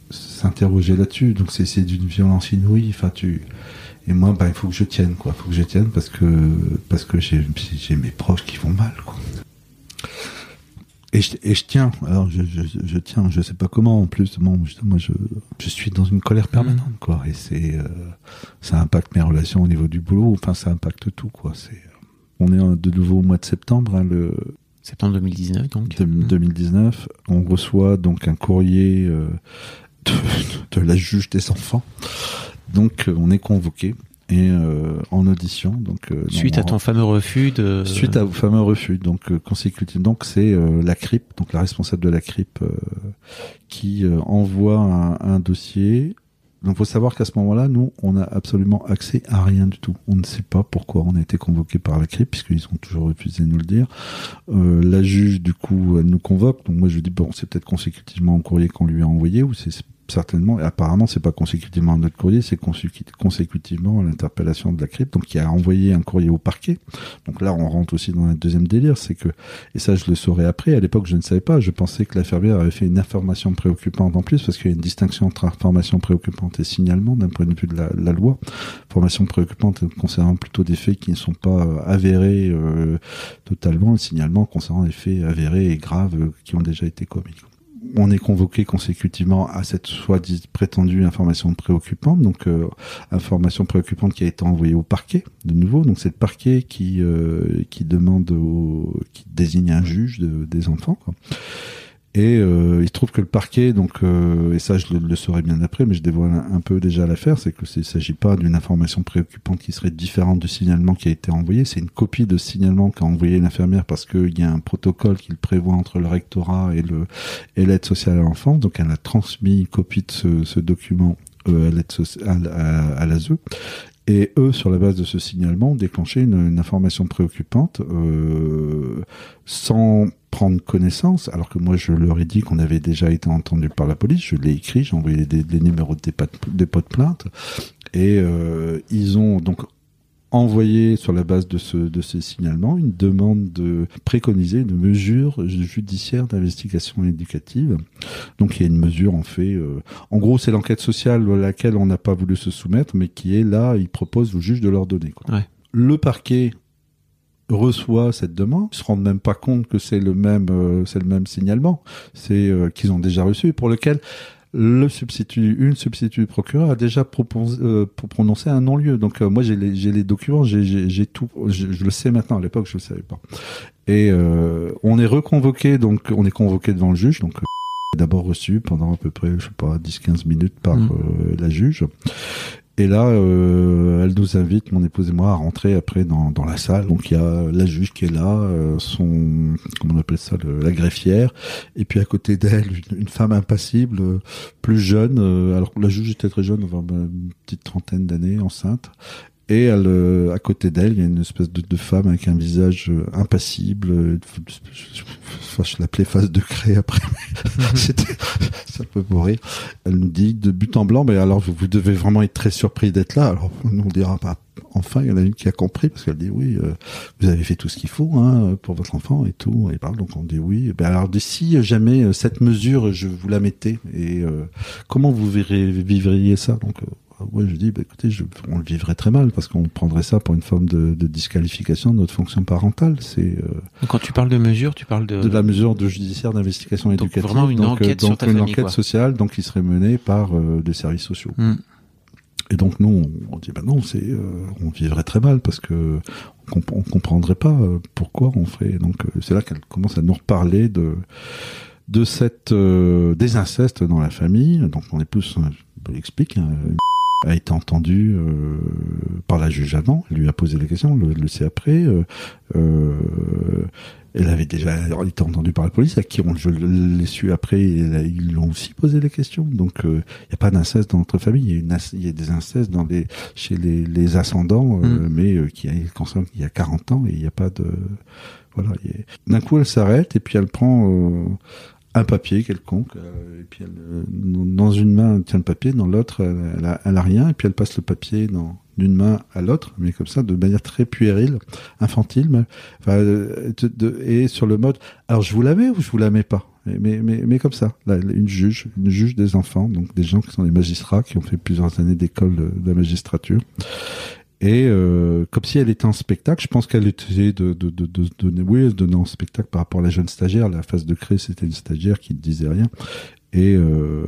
s'interroger là-dessus. Donc c'est, c'est d'une violence inouïe. Enfin, tu, et moi, bah, il faut que je tienne, quoi. Il faut que je tienne parce que, parce que j'ai, j'ai mes proches qui vont mal, quoi. Et je, et je tiens. Alors, je, je, je tiens. Je sais pas comment. En plus, bon, je- moi, je, je suis dans une colère permanente, quoi. Et c'est, euh, ça impacte mes relations au niveau du boulot. Enfin, ça impacte tout, quoi. C'est, euh, on est de nouveau au mois de septembre, hein, le Septembre 2019, donc. de- 2019. On reçoit donc un courrier euh, de, *laughs* de la juge des enfants. Donc, euh, on est convoqué et euh, en audition. Donc, euh, Suite à ton fameux refus de. Suite à vos fameux refus, donc consécutif. Donc c'est la CRIP, donc la responsable de la CRIP, qui envoie un, un dossier. Donc faut savoir qu'à ce moment-là, nous, on n'a absolument accès à rien du tout. On ne sait pas pourquoi on a été convoqué par la CRIP, puisqu'ils ont toujours refusé de nous le dire. Euh, la juge, du coup, elle nous convoque. Donc moi, je dis bon, c'est peut-être consécutivement au courrier qu'on lui a envoyé, ou c'est certainement. Et apparemment, c'est pas consécutivement à notre courrier, c'est consécu- consécutivement à l'interpellation de la CRIP, donc qui a envoyé un courrier au parquet. Donc là, on rentre aussi dans un deuxième délire, c'est que, et ça, je le saurais après. À l'époque, je ne savais pas. Je pensais que l'infirmière avait fait une information préoccupante en plus, parce qu'il y a une distinction entre information préoccupante et signalement d'un point de vue de la, la loi. Information préoccupante concernant plutôt des faits qui ne sont pas euh, avérés euh, totalement, le signalement concernant des faits avérés et graves euh, qui ont déjà été commis. On est convoqué consécutivement à cette soi-disant prétendue information préoccupante, donc euh, information préoccupante qui a été envoyée au parquet de nouveau. Donc c'est le parquet qui euh, qui demande au, qui désigne un juge de- des enfants. Et euh, il se trouve que le parquet, donc, euh, et ça je le, saurai bien après, mais je dévoile un, peu déjà l'affaire, c'est que c'est- il ne s'agit pas d'une information préoccupante qui serait différente du signalement qui a été envoyé, c'est une copie de signalement qu'a envoyé l'infirmière parce qu'il y a un protocole qui le prévoit entre le rectorat et l'aide sociale à l'enfance, donc elle a transmis une copie de ce, document euh, à, à l'ASE. Et eux, sur la base de ce signalement, ont déclenché une, une information préoccupante euh, sans prendre connaissance, alors que moi je leur ai dit qu'on avait déjà été entendu par la police, je l'ai écrit, j'ai envoyé des, des numéros de dépôt de, dépôt de plainte, et euh, ils ont donc envoyé sur la base de ce de ces signalements une demande de préconiser une mesure judiciaire d'investigation éducative. Donc il y a une mesure en fait, euh, en gros c'est l'enquête sociale à laquelle on n'a pas voulu se soumettre, mais qui est là, ils proposent au juge de leur donner. Quoi. Ouais. Le parquet reçoit cette demande, ils se rendent même pas compte que c'est le même euh, c'est le même signalement, c'est euh, qu'ils ont déjà reçu pour lequel le substitut, une substitut procureur a déjà proposé, euh, pour prononcer un non-lieu. Donc euh, moi j'ai les, j'ai les documents, j'ai, tout, je, je le sais maintenant. À l'époque je le savais pas. Et euh, on est reconvoqué, donc on est convoqué devant le juge. Donc euh, d'abord reçu pendant à peu près, je sais pas, 10-15 minutes par Mm. euh, la juge. Et là, euh, elle nous invite, mon épouse et moi, à rentrer après dans, dans la salle. Donc il y a la juge qui est là, euh, son, comment on appelle ça, la greffière, et puis à côté d'elle, une, femme impassible, euh, plus jeune. euh, alors la juge était très jeune, enfin, une petite trentaine d'années, enceinte. Et elle, euh, à côté d'elle, il y a une espèce de, de femme avec un visage euh, impassible. euh, je, enfin, je l'appelais face de craie après. mais *laughs* *laughs* C'était, ça peut mourir. Elle nous dit de but en blanc, mais alors vous, vous devez vraiment être très surpris d'être là. Alors nous on dira, bah, enfin il y en a une qui a compris parce qu'elle dit oui, euh, vous avez fait tout ce qu'il faut hein, pour votre enfant et tout. Et parle donc on dit oui. Ben alors d'ici jamais euh, cette mesure, je vous la mettais. Et euh, comment vous verrez, vivriez ça donc euh, Ouais, je dis, bah, écoutez, je, on le vivrait très mal parce qu'on prendrait ça pour une forme de, de disqualification de notre fonction parentale. C'est euh, Donc, Quand tu parles de mesure, tu parles de. de la mesure de judiciaire d'investigation Donc, éducative. vraiment une enquête donc sur ta une famille, enquête sociale, donc qui serait menée par euh, des services sociaux. Hmm. Et donc nous, on, on dit, bah non, c'est, euh, on vivrait très mal parce que on, comp- on comprendrait pas euh, pourquoi on ferait. Donc euh, c'est là qu'elle commence à nous reparler de de cette euh, des incestes dans la famille. Donc mon épouse euh, explique. hein, a été entendu euh, par la juge avant, elle lui a posé la question, le, le sait après. euh, euh, elle avait déjà été entendue par la police, à qui on, je l'ai su après, et a- ils lui ont aussi posé les questions. Donc il n'y a pas d'inceste dans notre famille, il y y a des incestes dans les, chez les, les ascendants, euh, Mm. mais euh, qui concernent il y a 40 ans et il n'y a pas de... Voilà. a- D'un coup elle s'arrête et puis elle prend... un papier quelconque, euh, et puis euh, dans une main elle tient le papier, dans l'autre elle, a, elle a rien, et puis elle passe le papier dans d'une main à l'autre, mais comme ça, de manière très puérile, infantile, mais, euh, et sur le mode, alors je vous la ou je vous la pas? Mais, mais, mais, mais comme ça, là, une juge, une juge des enfants, donc des gens qui sont des magistrats, qui ont fait plusieurs années d'école de, de la magistrature. Et euh, comme si elle était en spectacle, je pense qu'elle essayait de, de, de, de, donner, oui, elle se donnait en spectacle par rapport à la jeune stagiaire. La phase de créer, c'était une stagiaire qui ne disait rien. Et euh,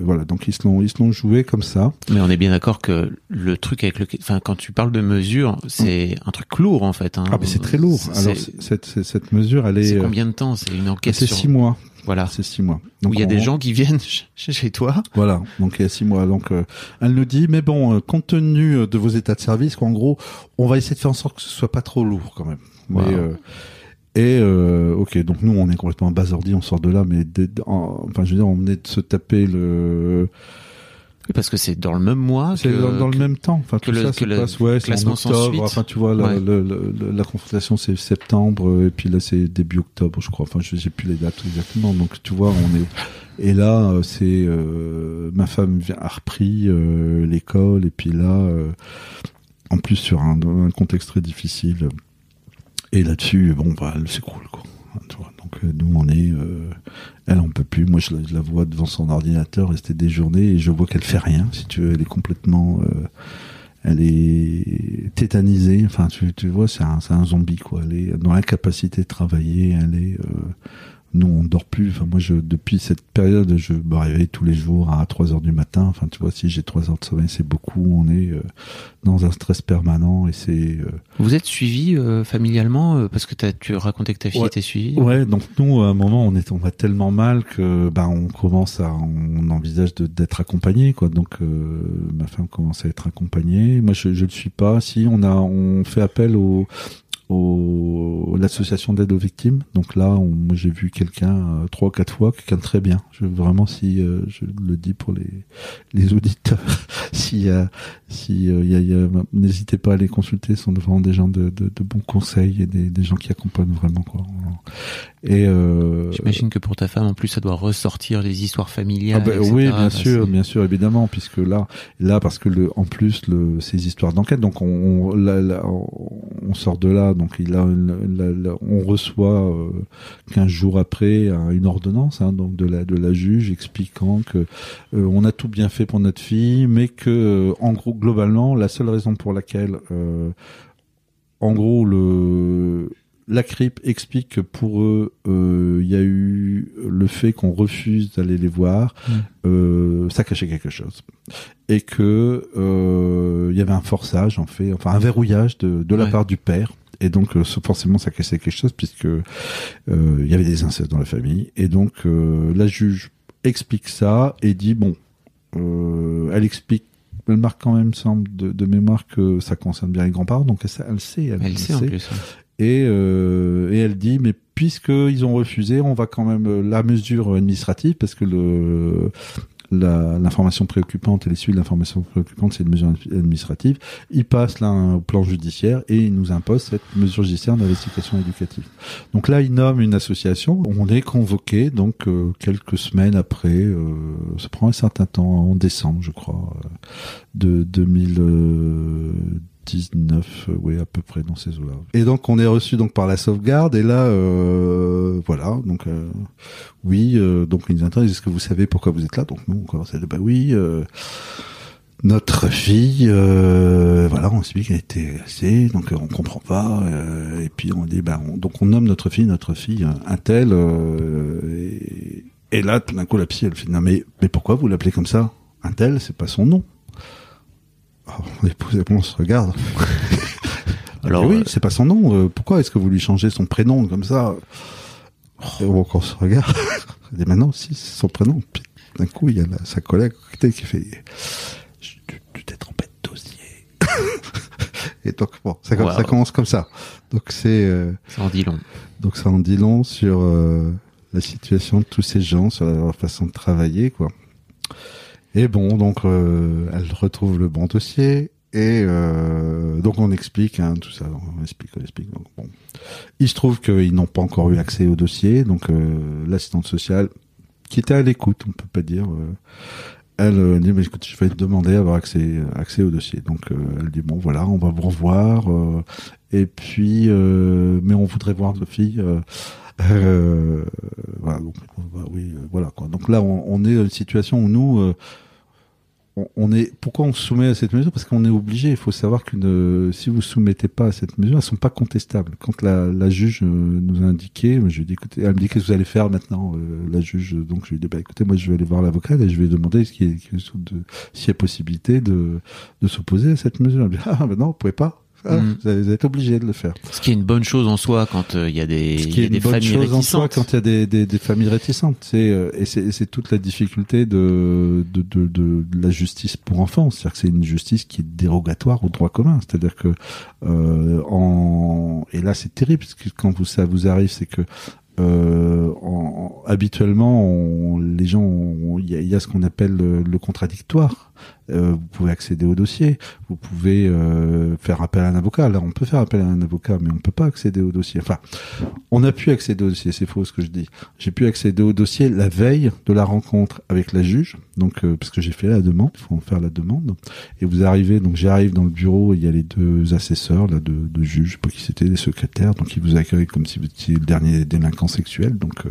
voilà, donc ils se l'ont, ils se l'ont joué comme ça. Mais on est bien d'accord que le truc avec lequel, enfin, quand tu parles de mesure, c'est un truc lourd en fait. Hein. Ah, mais c'est très lourd. Alors cette, cette, mesure, elle est, c'est euh, combien de temps? C'est une enquête c'est sur. six mois. Voilà. C'est six mois. Où il y a on- des gens qui viennent *laughs* chez, toi. Voilà, donc il y a six mois. Donc euh, elle nous dit, mais bon, euh, compte tenu euh, de vos états de service, qu'en gros, on va essayer de faire en sorte que ce soit pas trop lourd quand même. Mais, euh, et euh, ok, donc nous on est complètement basordi, on sort de là, mais dès- en- enfin je veux dire, on venait de se taper le, Oui, parce que c'est dans le même mois. c'est dans, dans le même temps. Enfin tout le- ça que se passe, ouais, c'est en octobre. Enfin tu vois, la, Ouais. le- la confrontation c'est septembre, et puis là c'est début octobre, je crois. Enfin je j'ai plus les dates exactement. Donc tu vois, on est et là, euh, c'est euh, ma femme a repris euh, l'école et puis là, euh, en plus sur un, un contexte très difficile. Et là-dessus, bon, bah, elle s'écroule quoi. Tu vois, nous, on est, euh, elle en peut plus. Moi, je la, vois devant son ordinateur rester des journées et je vois qu'elle fait rien. Si tu veux, elle est complètement, euh, elle est tétanisée. Enfin, tu, tu vois, c'est un, un zombie quoi. Elle est dans l'incapacité de travailler. Elle est euh, nous on dort plus. Enfin moi je depuis cette période je me réveille tous les jours à 3 heures du matin. Enfin tu vois si j'ai 3 heures de sommeil c'est beaucoup. On est euh, dans un stress permanent et c'est euh, Vous êtes suivi euh, familialement euh, parce que t'as- tu racontais que ta fille Ouais. était suivie. ouais donc nous à un moment on est on va tellement mal que ben on commence à on envisage d'être accompagné quoi. Donc euh, ma femme commence à être accompagnée. Moi je je le suis pas. Si on a on fait appel au au l'association d'aide aux victimes. Donc là, on, moi j'ai vu quelqu'un euh, trois ou quatre fois, quelqu'un de très bien. Je vraiment si euh, je le dis pour les les auditeurs, *laughs* si euh, si euh, y a, y a- n'hésitez pas à les consulter. Ce sont vraiment des gens de, de, de bons conseils et des, des gens qui accompagnent vraiment quoi. Et euh, J'imagine que pour ta femme, en plus, ça doit ressortir les histoires familiales. ah etc. oui, bien Enfin, sûr, c'est- bien sûr, évidemment, puisque là, là, parce que le, en plus, le, ces histoires d'enquête, donc on, on, là, là, on sort de là, donc il a, une- la- la- on reçoit euh, 15 jours après un- une ordonnance, hein, donc de la de la juge expliquant que euh, on a tout bien fait pour notre fille, mais que euh, en gros, globalement, la seule raison pour laquelle, euh, en gros, le la CRIP explique que pour eux, euh, il y a eu le fait qu'on refuse d'aller les voir, euh, ça cachait quelque chose, et que euh, il y avait un forçage en fait, enfin un verrouillage de, de la part du père. Et donc euh, forcément ça cachait quelque chose puisque euh, il y avait des incestes dans la famille. Et donc euh, la juge explique ça et dit bon, elle explique, elle marque quand même semble de, de mémoire que ça concerne bien les grands-parents, donc elle, sait- elle sait, elle, sait en plus. Et, euh, et elle dit, mais puisqu'ils ont refusé, on va quand même la mesure administrative, parce que le l'information préoccupante et les suites de l'information préoccupante, c'est une mesure administrative. Il passe là au plan judiciaire et il nous impose cette mesure judiciaire d'investigation éducative. Donc là, il nomme une association. On est convoqué donc euh, quelques semaines après. Euh, ça prend un certain temps, en décembre, je crois, euh, de 2000. 19, euh, oui, à peu près dans ces eaux-là. Et donc on est reçu donc par la sauvegarde et là, euh, voilà, donc euh, oui, donc ils nous interrogent, est-ce que vous savez pourquoi vous êtes là? Donc nous on commence à dire bah oui. notre fille, voilà, on s'est dit qu'elle était assez, donc on comprend pas, et puis on dit, bah, on, donc on nomme notre fille, notre fille, untel et, là, tout d'un coup, la psy, elle fait, non mais, mais pourquoi vous l'appelez comme ça? Untel c'est pas son nom. L'épouse, on se regarde. *laughs* Alors, oui, euh, c'est pas son nom. euh, pourquoi est-ce que vous lui changez son prénom comme ça? Et donc on se regarde. Dit maintenant si c'est son prénom. Puis d'un coup il y a la- sa collègue qui fait tu tu t'es trompé de dossier. *laughs* Et donc bon, ça, Wow. ça commence comme ça. Donc c'est euh, Ça en dit long. donc ça en dit long sur euh, la situation de tous ces gens, sur leur façon de travailler, quoi. Et bon, donc euh, elle retrouve le bon dossier Et euh, donc on explique hein, tout ça, on explique, on explique. Bon. Il se trouve qu'ils n'ont pas encore eu accès au dossier, donc euh, l'assistante sociale, qui était à l'écoute, on peut pas dire, elle dit mais écoute, je vais te demander à avoir accès, au dossier. Donc elle dit bon voilà, on va vous revoir, et puis mais on voudrait voir votre fille. euh, *laughs* voilà, donc, oui, voilà. Donc là, on, est dans une situation où nous, on, est. Pourquoi on soumet à cette mesure? Parce qu'on est obligé. Il faut savoir que si vous soumettez pas à cette mesure, elles sont pas contestables. Quand la, juge euh, nous a indiqué, je lui ai écoutez, elle me dit qu'est-ce que vous allez faire maintenant, euh, la juge? Donc je lui ai dit bah écoutez, moi je vais aller voir l'avocat et je vais demander s'il y a possibilité de, s'opposer à cette mesure. Elle me dit ah non, vous pouvez pas. Ah, Mhm. vous, allez- vous êtes obligé de le faire. Ce qui est une bonne chose en soi quand euh, il y a des, Ce qui y est des une bonne familles chose en soi réticentes. quand il y a des, des, des familles réticentes. C'est euh, et c'est toute la difficulté de de, de de de la justice pour enfants. C'est-à-dire que c'est une justice qui est dérogatoire au droit commun. C'est-à-dire que euh, en et là c'est terrible parce que quand vous ça vous arrive, c'est que euh, en- habituellement, on- les gens, il y y a ce qu'on appelle le, le contradictoire. Euh, vous pouvez accéder au dossier, vous pouvez euh, faire appel à un avocat. Là, on peut faire appel à un avocat, mais on peut pas accéder au dossier. Enfin, on a pu accéder au dossier, c'est faux ce que je dis. J'ai pu accéder au dossier la veille de la rencontre avec la juge, donc euh, parce que j'ai fait la demande, il faut en faire la demande. Et vous arrivez, donc j'arrive dans le bureau, il y a les deux assesseurs là de, de juges, pas qui c'était, les secrétaires, donc ils vous accueillent comme si vous étiez le dernier délinquant sexuel, donc.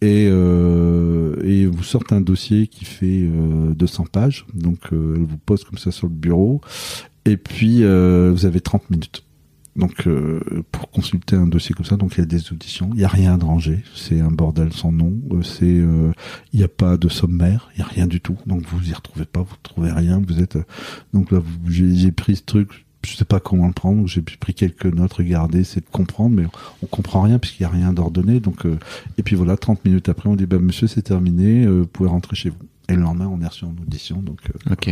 Et, euh, et vous sortent un dossier qui fait euh, 200 pages, donc euh, elle vous pose comme ça sur le bureau, et puis euh, vous avez 30 minutes. Donc euh, pour consulter un dossier comme ça, donc il y a des auditions, il y a rien de rangé, c'est un bordel sans nom, euh, c'est il n'y a pas de sommaire, il y a rien du tout, donc vous y retrouvez pas, vous trouvez rien, vous êtes donc là j'ai pris ce truc, je sais pas comment le prendre, j'ai pris quelques notes, regarder, c'est de comprendre, mais on comprend rien puisqu'il y a rien d'ordonné, donc euh, et puis voilà, 30 minutes après, on dit bah monsieur c'est terminé, euh, vous pouvez rentrer chez vous. Et le lendemain, on est reçu en audition, donc euh, Ok.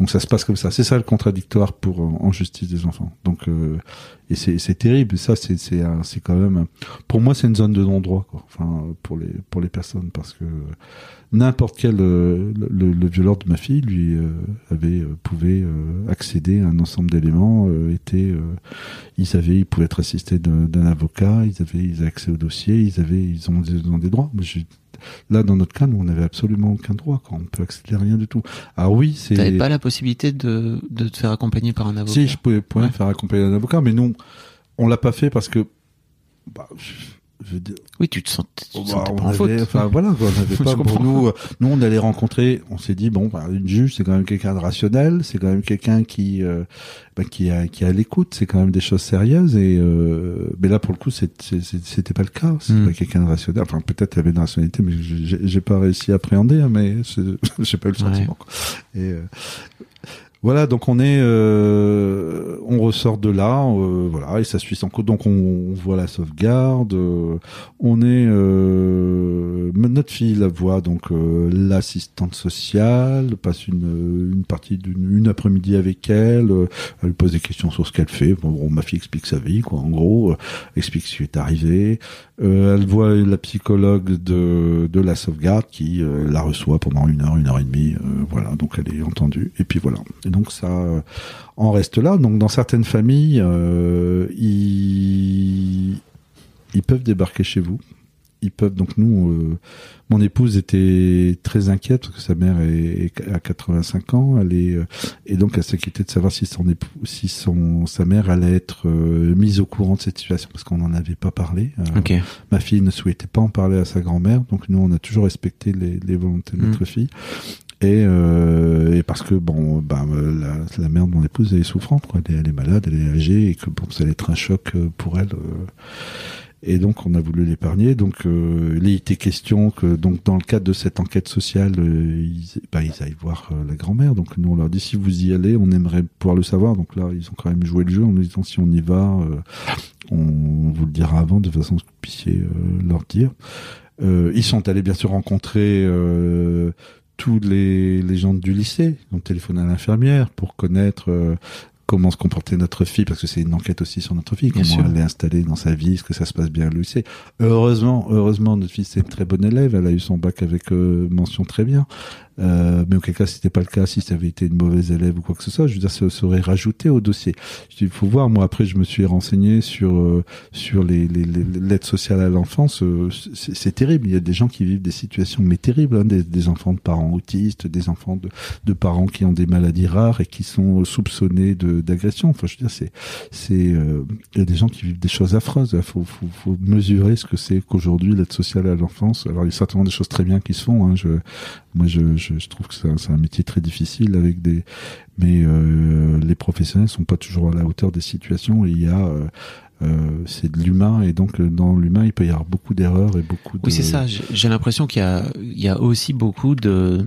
donc ça se passe comme ça. C'est ça le contradictoire pour euh, en justice des enfants. Donc euh, et c'est c'est terrible. Ça c'est c'est c'est quand même pour moi c'est une zone de non droit quoi. Enfin pour les pour les personnes parce que n'importe quel euh, le, le, le violeur de ma fille lui euh, avait euh, pouvait euh, accéder à un ensemble d'éléments. Euh, était euh, ils avaient ils pouvaient être assistés d'un d'un avocat. Ils avaient ils avaient accès au dossier. Ils avaient ils ont, ils ont des droits. Là, dans notre cas, nous, on n'avait absolument aucun droit. Quoi. On peut accéder à rien du tout. Alors oui, c'est. T'avais pas la possibilité de, de te faire accompagner par un avocat Si, je pouvais, pouvais Ouais. faire accompagner d'un avocat, mais nous, on l'a pas fait parce que, bah, je, je veux dire, Oui, tu te sens, tu te bah, sentais on faute. avait, enfin voilà, quoi, on avait *laughs* pas pour nous, euh, nous on allait rencontrer, on s'est dit bon, bah, une juge c'est quand même quelqu'un de rationnel, c'est quand même quelqu'un qui, euh, bah, qui a, qui a l'écoute, c'est quand même des choses sérieuses et, euh, mais là pour le coup c'était pas le cas, c'est Hmm. pas quelqu'un de rationnel, enfin peut-être il y avait une rationalité, mais j'ai pas réussi à appréhender, hein, mais *laughs* j'ai pas eu le Ouais. sentiment. quoi. Et euh, voilà, donc on est, euh, on ressort de là, euh, voilà, et ça suit son cours. Donc on, voit la sauvegarde, euh, on est, euh, notre fille la voit donc l'assistante sociale, passe une, partie d'une une après-midi avec elle, elle pose des questions sur ce qu'elle fait. Bon, bon, ma fille explique sa vie, quoi, en gros, explique ce qui est arrivé. Elle voit la psychologue de, de la sauvegarde qui la reçoit pendant une heure, une heure et demie. voilà, donc elle est entendue. Et puis voilà. Et donc ça euh, en reste là. Donc dans certaines familles, euh, ils, ils peuvent débarquer chez vous. Ils peuvent donc nous, euh, mon épouse était très inquiète parce que sa mère est, est à 85 ans, elle est et donc elle s'inquiétait de savoir si son époux, si son sa mère allait être mise au courant de cette situation parce qu'on n'en avait pas parlé. Ma fille ne souhaitait pas en parler à sa grand-mère, donc nous on a toujours respecté les, les volontés de notre fille. Et, euh, et parce que bon, euh, la, la mère de mon épouse elle est souffrante, quoi. Elle, est, malade, elle est âgée, et que bon, ça allait être un choc euh, pour elle. euh. et donc on a voulu l'épargner. Donc euh, il était question que donc dans le cadre de cette enquête sociale, euh, ils, ben, ils aillent voir la grand-mère. Donc nous on leur dit si vous y allez, on aimerait pouvoir le savoir. Donc là ils ont quand même joué le jeu en nous disant si on y va, on vous le dira avant de façon à ce que vous puissiez leur dire. Euh, ils sont allés bien sûr rencontrer euh, tous les, les gens du lycée. Ils ont téléphoné à l'infirmière pour connaître euh, comment se comportait notre fille, parce que c'est une enquête aussi sur notre fille, Bien comment sûr. elle est installée dans sa vie, est-ce que ça se passe bien au lycée. Heureusement, heureusement, notre fille c'est une très bonne élève, elle a eu son bac avec euh, mention très bien. Euh, mais auquel cas, c'était pas le cas, si ça avait été une mauvaise élève ou quoi que ce soit, je veux dire, ça serait rajouté au dossier. Il faut voir. Moi, après, je me suis renseigné sur euh, sur les, l'aide sociale à l'enfance. euh, c'est c'est terrible. Il y a des gens qui vivent des situations mais terribles, hein, des, des enfants de parents autistes, des enfants de, de parents qui ont des maladies rares et qui sont soupçonnés de d'agression. Enfin, je veux dire, c'est c'est euh, il y a des gens qui vivent des choses affreuses. Il faut, faut, faut mesurer ce que c'est qu'aujourd'hui l'aide sociale à l'enfance. Alors, il y a certainement des choses très bien qui se font. Hein. Je, moi, je, je, je trouve que c'est un, métier très difficile avec des, mais euh, les professionnels sont pas toujours à la hauteur des situations. Et il y a euh, euh, c'est de l'humain et donc dans l'humain il peut y avoir beaucoup d'erreurs et beaucoup de Oui, c'est ça. J'ai l'impression qu'il y a, il y a aussi beaucoup de,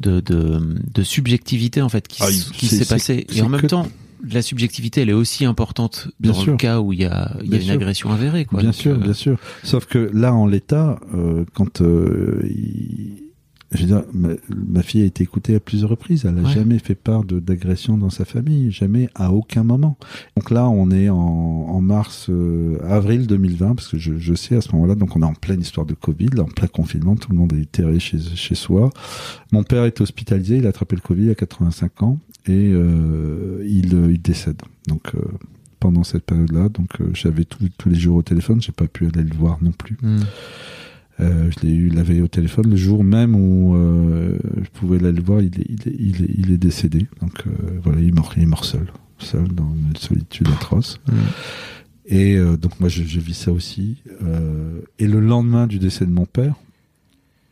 de, de, de subjectivité en fait qui, Ah, qui s'est passée. Et en même que- temps, la subjectivité, elle est aussi importante Bien dans sûr. le cas où il y a, il y a Bien une sûr. agression avérée. Quoi. bien Donc, sûr, euh, bien sûr. Sauf que là, en l'état, euh, quand euh, il- je veux dire, ma, ma fille a été écoutée à plusieurs reprises. Elle n'a Ouais. jamais fait part d'agression dans sa famille, jamais à aucun moment. Donc là, on est en, en mars, euh, avril 2020, parce que je, je sais à ce moment-là, donc on est en pleine histoire de Covid, là, en plein confinement, tout le monde est terré chez, chez soi. Mon père est hospitalisé, il a attrapé le Covid à 85 ans et euh, il, euh, il décède. Donc euh, pendant cette période-là, donc j'avais tous tous les jours au téléphone, j'ai pas pu aller le voir non plus. hmm. Euh, je l'ai eu la veille au téléphone le jour même où euh, je pouvais aller le voir. Il est, il est, il est, il est décédé. Donc euh, voilà, il est mort, il est mort seul, seul dans une solitude atroce. Et donc moi, je, je vis ça aussi. Et le lendemain du décès de mon père,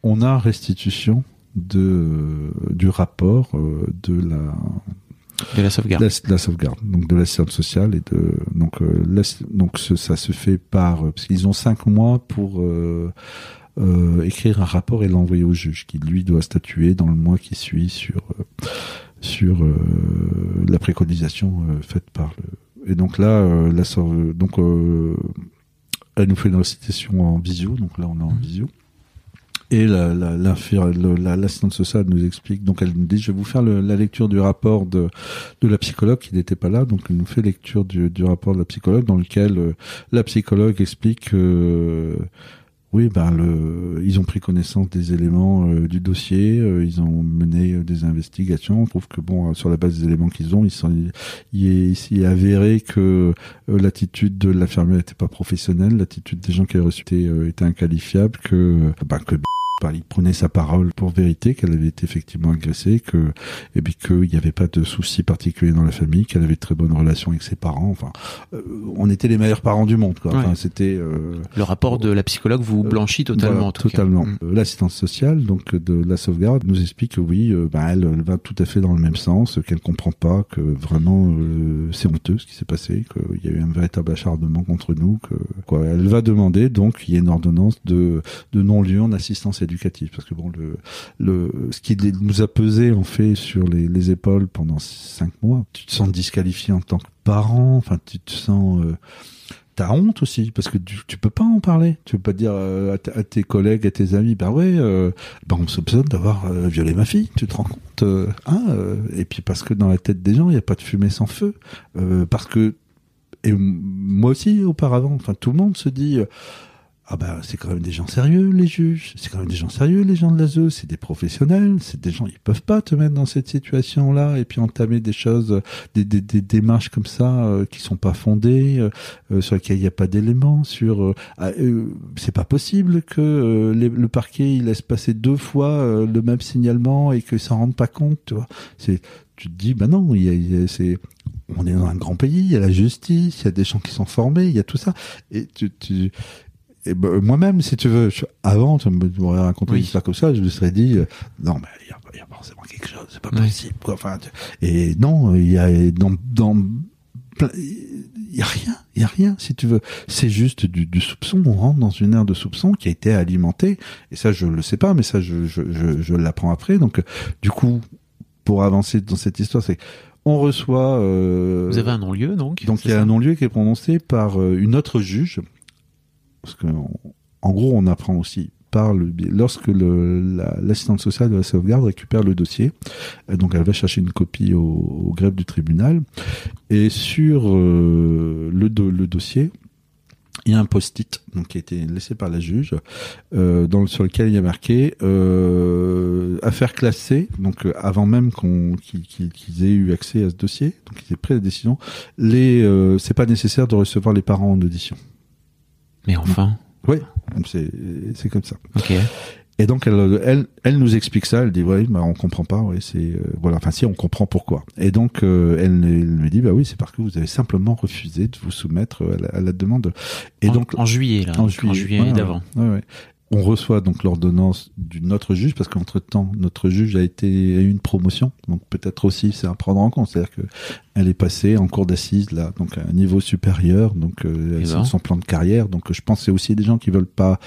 on a restitution de du rapport de la de la sauvegarde. la, la sauvegarde, donc de l'assistance sociale et de donc euh, donc ce- ça se fait par parce qu'ils ont cinq mois pour euh, euh, écrire un rapport et l'envoyer au juge qui lui doit statuer dans le mois qui suit sur euh, sur euh, la préconisation euh, faite par le et donc là euh, la donc euh, elle nous fait une restitution en visio. Donc là on est en visio et la, la, la- l'assistante sociale nous explique, donc elle nous dit, je vais vous faire le- la lecture du rapport de, de la psychologue qui n'était pas là, donc elle nous fait lecture du, du rapport de la psychologue dans lequel euh, la psychologue explique que euh, oui, ben ils ont pris connaissance des éléments euh, du dossier, euh, ils ont mené euh, des investigations. On trouve que bon, sur la base des éléments qu'ils ont, il est avéré que l'attitude de l'infirmière n'était pas professionnelle, l'attitude des gens qui avaient reçu était, était inqualifiable, que ben, que il prenait sa parole pour vérité qu'elle avait été effectivement agressée, que et puis qu'il n'y avait pas de soucis particuliers dans la famille, qu'elle avait de très bonnes relations avec ses parents. Enfin, euh, on était les meilleurs parents du monde. Quoi. Enfin, Ouais. c'était euh, Le rapport de la psychologue vous blanchit totalement. voilà, en tout cas. totalement. Hmm. Euh, L'assistance sociale, donc de la sauvegarde, nous explique que oui, euh, bah, elle, elle va tout à fait dans le même sens, qu'elle comprend pas que vraiment euh, c'est honteux ce qui s'est passé, qu'il y a eu un véritable acharnement contre nous, que quoi, elle va demander donc qu'il y ait une ordonnance de de non-lieu en assistance éducative, parce que bon le le ce qui nous a pesé en fait sur les, les épaules pendant cinq mois, tu te sens disqualifié en tant que parent, enfin tu te sens euh, T'as honte aussi parce que tu, tu peux pas en parler. Tu peux pas dire euh, à, tes collègues, à tes amis, bah ouais, euh, bah on me soupçonne d'avoir euh, violé ma fille. Tu te rends compte euh, hein, Et puis parce que dans la tête des gens, il y a pas de fumée sans feu. Parce que et moi aussi auparavant, enfin tout le monde se dit. Ah bah c'est quand même des gens sérieux les juges, c'est quand même des gens sérieux les gens de l'ASE, c'est des professionnels, c'est des gens ils peuvent pas te mettre dans cette situation là et puis entamer des choses, des, des, des démarches comme ça euh, qui sont pas fondées, euh, euh, sur lesquelles il n'y a pas d'éléments, sur euh, ah, euh, c'est pas possible que euh, le parquet il laisse passer deux fois le même signalement et qu'il s'en rende pas compte, tu vois. C'est tu te dis bah non, il y a, y a- c'est on est dans un grand pays, il y a la justice, il y a des gens qui sont formés, il y a tout ça. Et tu, tu et ben, moi-même, si tu veux, je- avant, tu m'aurais raconté Oui. une histoire comme ça, je me serais dit, euh, non, mais il y a, y a forcément quelque chose, c'est pas Oui. possible, quoi. Enfin, tu- et non, il y a dans, dans il y a rien, il y a rien, si tu veux. C'est juste du, du soupçon. On rentre dans une ère de soupçon qui a été alimentée. Et ça, je le sais pas, mais ça, je, je, je, je l'apprends après. Donc, euh, du coup, pour avancer dans cette histoire, c'est on reçoit. euh, Vous avez un non-lieu donc donc il y a un non-lieu qui est prononcé par euh, une autre juge, parce que en- en gros on apprend aussi par le lorsque l'assistante sociale de la sauvegarde récupère le dossier, donc elle va chercher une copie au, au greffe du tribunal, et sur euh, le, do- le dossier il y a un post-it qui a été laissé par la juge euh, sur lequel il y a marqué euh, affaire classée, donc avant même qu'on qu'ils aient eu accès à ce dossier, donc ils aient pris la décision. C'est pas nécessaire de recevoir les parents en audition. Mais enfin, Oui, c'est c'est comme ça. ok. Et donc elle, elle, elle nous explique ça. Elle dit oui, bah on comprend pas. Oui, c'est euh, voilà. Enfin si, on comprend pourquoi. Et donc euh, elle, elle me dit bah oui, c'est parce que vous avez simplement refusé de vous soumettre à la, à la demande. Et en, donc en juillet là, en en juillet, juillet, ouais, d'avant. ouais, ouais. On reçoit donc l'ordonnance du notre juge parce qu'entre temps notre juge a été a eu une promotion. Donc peut-être aussi c'est à prendre en compte. C'est-à-dire que elle est passée en cours d'assises là donc à un niveau supérieur. Donc euh, son, ben. son plan de carrière. Donc je pense que c'est aussi des gens qui veulent pas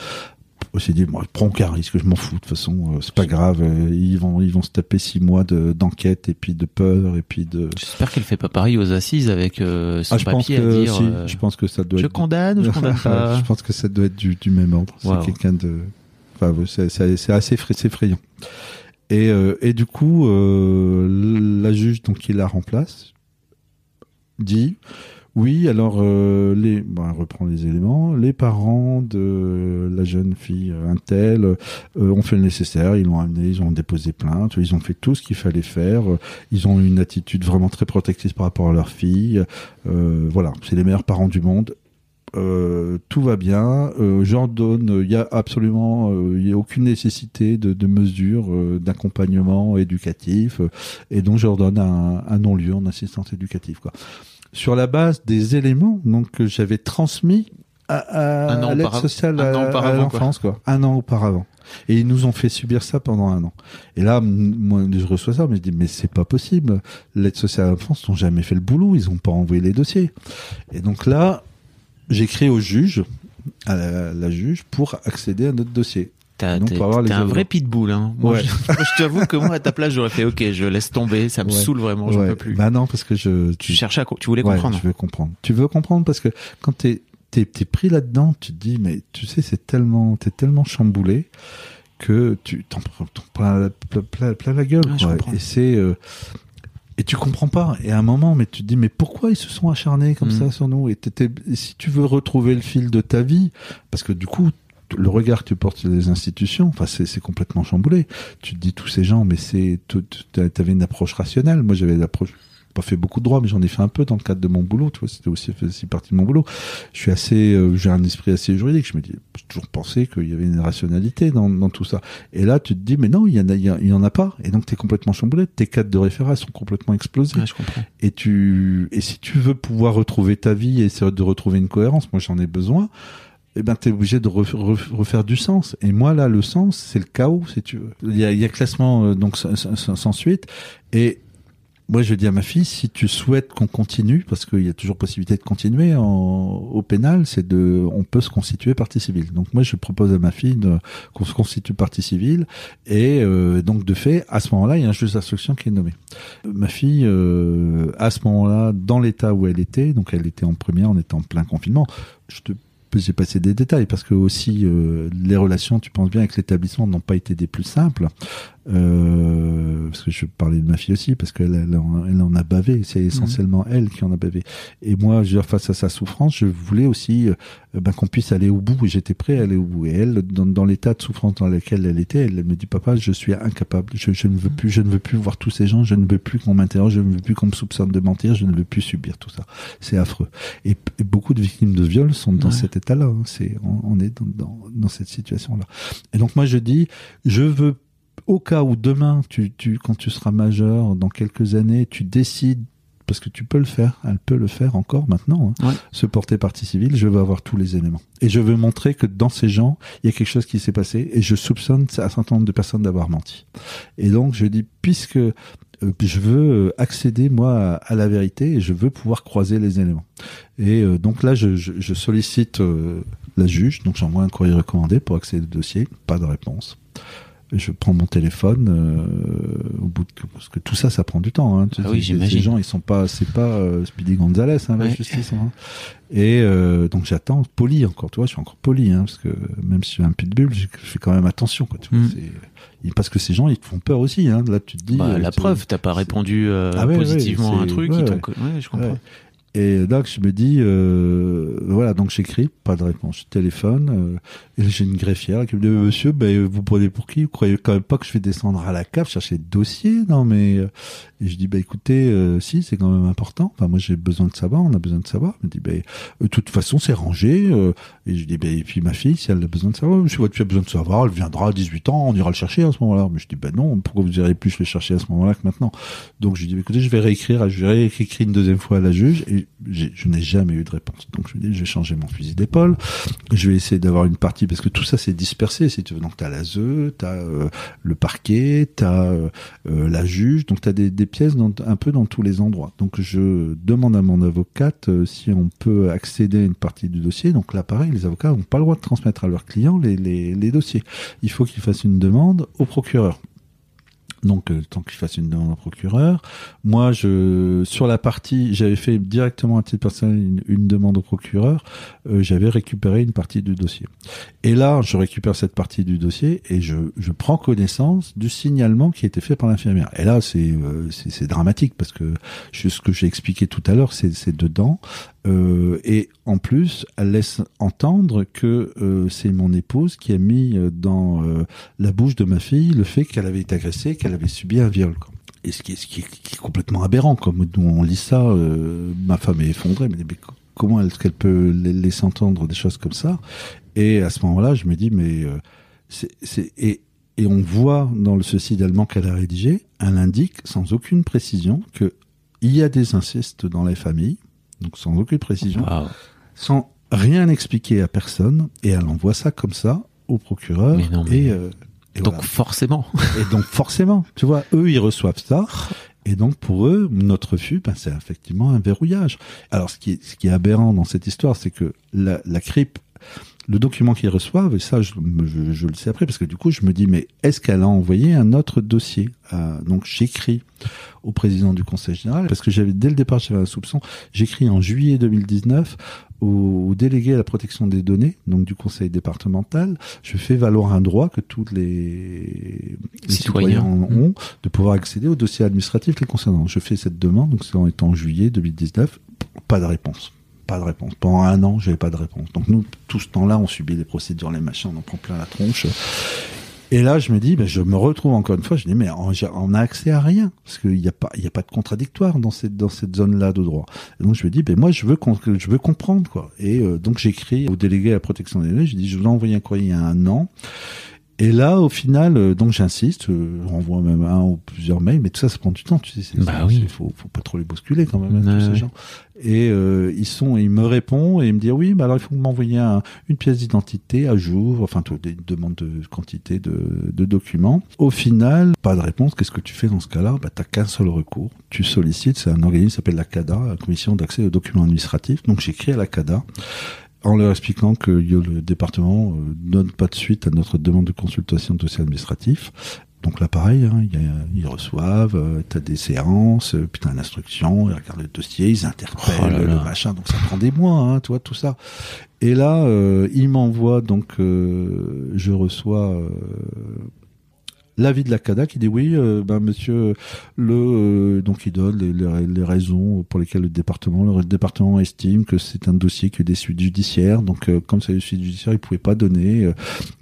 aussi dit moi je prends aucun risque je m'en fous de toute façon euh, c'est pas grave euh, ils vont ils vont se taper six mois de d'enquête et puis de peur et puis de J'espère qu'elle fait pas pareil aux assises avec euh, son ah je pense papier que à dire. si, euh, je pense que ça doit je être condamne ou je condamne pas. *laughs* je pense que ça doit être du, du même ordre. Wow. C'est quelqu'un de. Enfin, c'est assez effrayant. Et, euh, et du coup, la juge donc qui la remplace dit oui. Alors les, les, elle reprend les éléments. Les parents de la jeune fille un tel euh, ont fait le nécessaire. Ils l'ont amené, ils ont déposé plainte, ils ont fait tout ce qu'il fallait faire. Ils ont une attitude vraiment très protectrice par rapport à leur fille. Euh, voilà, c'est les meilleurs parents du monde. Euh, tout va bien. Euh, J'ordonne, il y a absolument, euh, a aucune nécessité de, de mesures euh, d'accompagnement éducatif, euh, et donc j'ordonne un, un non-lieu en assistance éducative. Sur la base des éléments donc que j'avais transmis à, l'aide sociale un an à, l'enfance, quoi. Un an auparavant. Et ils nous ont fait subir ça pendant un an. Et là, moi, je reçois ça, mais je dis, mais c'est pas possible. L'aide sociale à l'enfance n'ont jamais fait le boulot, ils ont pas envoyé les dossiers. Et donc là, j'écris au juge, à la, la juge, pour accéder à notre dossier. T'as- Donc, T'es les un vrai pitbull. Hein. Moi, Ouais. je, je t'avoue que moi, à ta place, j'aurais fait OK, je laisse tomber, ça me Ouais. saoule vraiment, j'en Ouais. peux plus. Bah non, parce que je, tu cherchais à, tu voulais comprendre. je veux comprendre. Tu veux comprendre parce que quand t'es t'es t'es pris là-dedans, tu te dis mais tu sais c'est tellement t'es tellement chamboulé que tu t'en prends plein, la- plein, gueule quoi. Et c'est euh, et tu comprends pas. Et à un moment, mais tu te dis mais pourquoi ils se sont acharnés comme Mhm. ça sur nous? Et si tu veux retrouver le fil de ta vie, parce que du coup le regard que tu portes sur les institutions, enfin c'est c'est complètement chamboulé. Tu te dis tous ces gens, mais c'est t'avais une approche rationnelle. Moi j'avais l'approche pas fait beaucoup de droit, mais j'en ai fait un peu dans le cadre de mon boulot. Tu vois, c'était aussi aussi partie de mon boulot. Je suis assez, euh, j'ai un esprit assez juridique. Je me dis, j'ai toujours pensé qu'il y avait une rationalité dans, dans tout ça. Et là, tu te dis, mais non, il y en a, il y, a- il y en a pas. Et donc, t'es complètement chamboulé. Tes cadres de référence sont complètement explosés. Ouais, je comprends. Et tu, et si tu veux pouvoir retrouver ta vie et essayer de retrouver une cohérence, moi j'en ai besoin. Eh ben, t'es obligé de ref- ref- refaire du sens. Et moi, là, le sens, c'est le chaos, si tu veux. Il y a, classement, euh, donc, sans, suite. Et moi, je dis à ma fille, si tu souhaites qu'on continue, parce qu'il y a toujours possibilité de continuer au pénal, c'est de, on peut se constituer partie civile. Donc moi, je propose à ma fille qu'on se constitue partie civile, et euh, donc de fait, à ce moment-là, il y a un juge d'instruction qui est nommé. Ma fille, euh, à ce moment-là, dans l'état où elle était, donc elle était en première, on était en plein confinement. Je te j'ai passé des détails parce que aussi euh, les relations, tu penses bien, avec l'établissement n'ont pas été des plus simples. Euh, parce que je parlais de ma fille aussi, parce qu'elle elle en, elle en a bavé. C'est essentiellement elle qui en a bavé. Et moi, je veux dire, face à sa souffrance, je voulais aussi euh, ben, qu'on puisse aller au bout. Et j'étais prêt à aller au bout. Et elle, dans, dans l'état de souffrance dans lequel elle était, elle, me dit papa, je suis incapable. Je, je ne veux plus, je ne veux plus voir tous ces gens. Je ne veux plus qu'on m'interroge. Je ne veux plus qu'on me soupçonne de mentir. Je ne veux plus subir tout ça. C'est affreux. Et, et beaucoup de victimes de viol sont dans Ouais. cet état-là. hein. C'est, on, on est dans, dans, dans cette situation-là. Et donc moi, je dis, je veux au cas où demain, tu, tu, quand tu seras majeur, dans quelques années, tu décides, parce que tu peux le faire, elle peut le faire encore maintenant, hein, Ouais. se porter partie civile, je veux avoir tous les éléments. Et je veux montrer que dans ces gens, il y a quelque chose qui s'est passé, et je soupçonne un certain nombre de personnes d'avoir menti. Et donc, je dis, puisque euh, je veux euh, accéder, moi, à, à la vérité, et je veux pouvoir croiser les éléments. Et euh, donc là, je, je, je sollicite euh, la juge, donc j'envoie un courrier recommandé pour accéder au dossier, pas de réponse je prends mon téléphone euh, au bout de parce que tout ça ça prend du temps hein. Ah oui, ces- gens ils sont pas c'est pas euh, Speedy Gonzalez hein, la Ouais. justice hein. et euh, donc j'attends poli encore tu vois je suis encore poli hein, parce que même si suis un pitbull je, je fais quand même attention quoi tu vois, Mm. et parce que ces gens ils te font peur aussi hein. là tu te dis Bah, euh, la preuve, t'as pas répondu euh, Ah ouais, ouais, positivement à un truc, ils je comprends. Et donc je me dis, euh, voilà, donc j'écris, pas de réponse. Je téléphone, euh, et j'ai une greffière qui me dit, monsieur, ben, vous prenez pour qui? Vous croyez quand même pas que je vais descendre à la cave chercher le dossier? Non, mais euh, et je dis, bah écoutez, euh, si, c'est quand même important. Enfin, moi j'ai besoin de savoir, on a besoin de savoir. Il me dit, ben, de toute façon, c'est rangé. euh, et je dis, ben, et puis ma fille, si elle a besoin de savoir, monsieur, votre fille a besoin de savoir, elle viendra à 18 ans, on ira le chercher à ce moment-là. Mais je dis, ben non, pourquoi vous irez plus le chercher à ce moment-là que maintenant? Donc je dis, bah, écoutez, je vais réécrire, je vais réécrire une deuxième fois à la juge, je n'ai jamais eu de réponse. Donc je lui dis, je vais changer mon fusil d'épaule, je vais essayer d'avoir une partie, parce que tout ça c'est dispersé, si tu veux. Donc t'as la ZE, t'as euh, le parquet, t'as euh, euh, la juge, donc t'as des, des pièces un peu dans tous les endroits. Donc je demande à mon avocate si on peut accéder à une partie du dossier. Donc là pareil, les avocats n'ont pas le droit de transmettre à leurs clients les dossiers. Il faut qu'ils fassent une demande au procureur. Donc, euh, tant qu'il fasse une demande au procureur. Moi, je sur la partie, j'avais fait directement à titre personnel une, demande au procureur. euh, j'avais récupéré une partie du dossier. Et là, je récupère cette partie du dossier et je, je prends connaissance du signalement qui a été fait par l'infirmière. Et là, c'est euh, c'est dramatique parce que ce que j'ai expliqué tout à l'heure, c'est dedans. Euh, et en plus, elle laisse entendre que euh, c'est mon épouse qui a mis euh, dans la bouche de ma fille le fait qu'elle avait été agressée, qu'elle avait subi un viol. Et ce qui est, complètement aberrant, comme nous on lit ça, ma femme est effondrée, mais, mais co- comment est-ce qu'elle peut la- laisser entendre des choses comme ça? Et à ce moment-là, je me dis, mais et on voit dans le ceci d'allemand qu'elle a rédigé, elle indique sans aucune précision que il y a des incestes dans les familles, donc sans aucune précision, Waouh. sans rien expliquer à personne, et elle envoie ça comme ça au procureur. Mais non, mais- Et, euh, et Donc voilà. forcément. Et donc forcément, tu vois, eux, ils reçoivent ça. Et donc pour eux, notre refus, ben, c'est effectivement un verrouillage. Alors ce qui est, ce qui est aberrant dans cette histoire, c'est que la, la CRIP, le document qu'ils reçoivent, et ça je, je, je le sais après, parce que du coup je me dis, mais est-ce qu'elle a envoyé un autre dossier Euh, Donc j'écris au président du Conseil général, parce que j'avais dès le départ j'avais un soupçon. J'écris en juillet 2019 au, au délégué à la protection des données, donc du Conseil départemental. Je fais valoir un droit que tous les, les Citoyens. citoyens ont de pouvoir accéder aux dossiers administratifs les concernant. Je fais cette demande, donc c'est en étant en juillet 2019, pas de réponse. Pas de réponse. Pendant un an, j'avais pas de réponse. Donc nous, tout ce temps-là, on subit les procédures, les machins, on en prend plein la tronche. Et là, je me dis, ben, je me retrouve encore une fois, je dis, mais on, a accès à rien. Parce qu'il n'y a pas, il y a pas de contradictoire dans cette, dans cette zone-là de droit. Donc, je me dis, ben, moi, je veux, je veux comprendre, quoi. Et euh, donc, j'écris au délégué à la protection des données, je dis, je vous ai envoyé un courrier il un an. Et là, au final, euh, donc j'insiste, euh, je renvoie même un ou plusieurs mails, mais tout ça, ça prend du temps, tu sais. Bah oui. faut, faut pas trop les bousculer quand même, hein, Ouais, tous ces gens. Et euh, ils sont, ils me répondent et ils me disent oui, bah alors il faut m'envoyer un- une pièce d'identité à jour, enfin tout, des demandes de quantité de, de documents. Au final, pas de réponse. Qu'est-ce que tu fais dans ce cas-là? Bah t'as qu'un seul recours. Tu sollicites, c'est un organisme qui s'appelle la CADA, la Commission d'accès aux documents administratifs. Donc j'écris à la CADA en leur expliquant que le département euh, donne pas de suite à notre demande de consultation de dossier administratif. Donc là, pareil, hein, ils reçoivent, euh, t'as des séances, euh, puis t'as une instruction, ils regardent le dossier, ils interpellent Oh là le machin, donc ça prend des mois, hein, tu vois, tout ça. Et là, euh, ils m'envoient, donc euh, je reçois euh, l'avis de la CADA qui dit oui, euh, ben monsieur, le euh, donc il donne les, les- les raisons pour lesquelles le département, le département estime que c'est un dossier qui est des suites judiciaires. Donc euh, comme c'est des suites judiciaires, il pouvait pas donner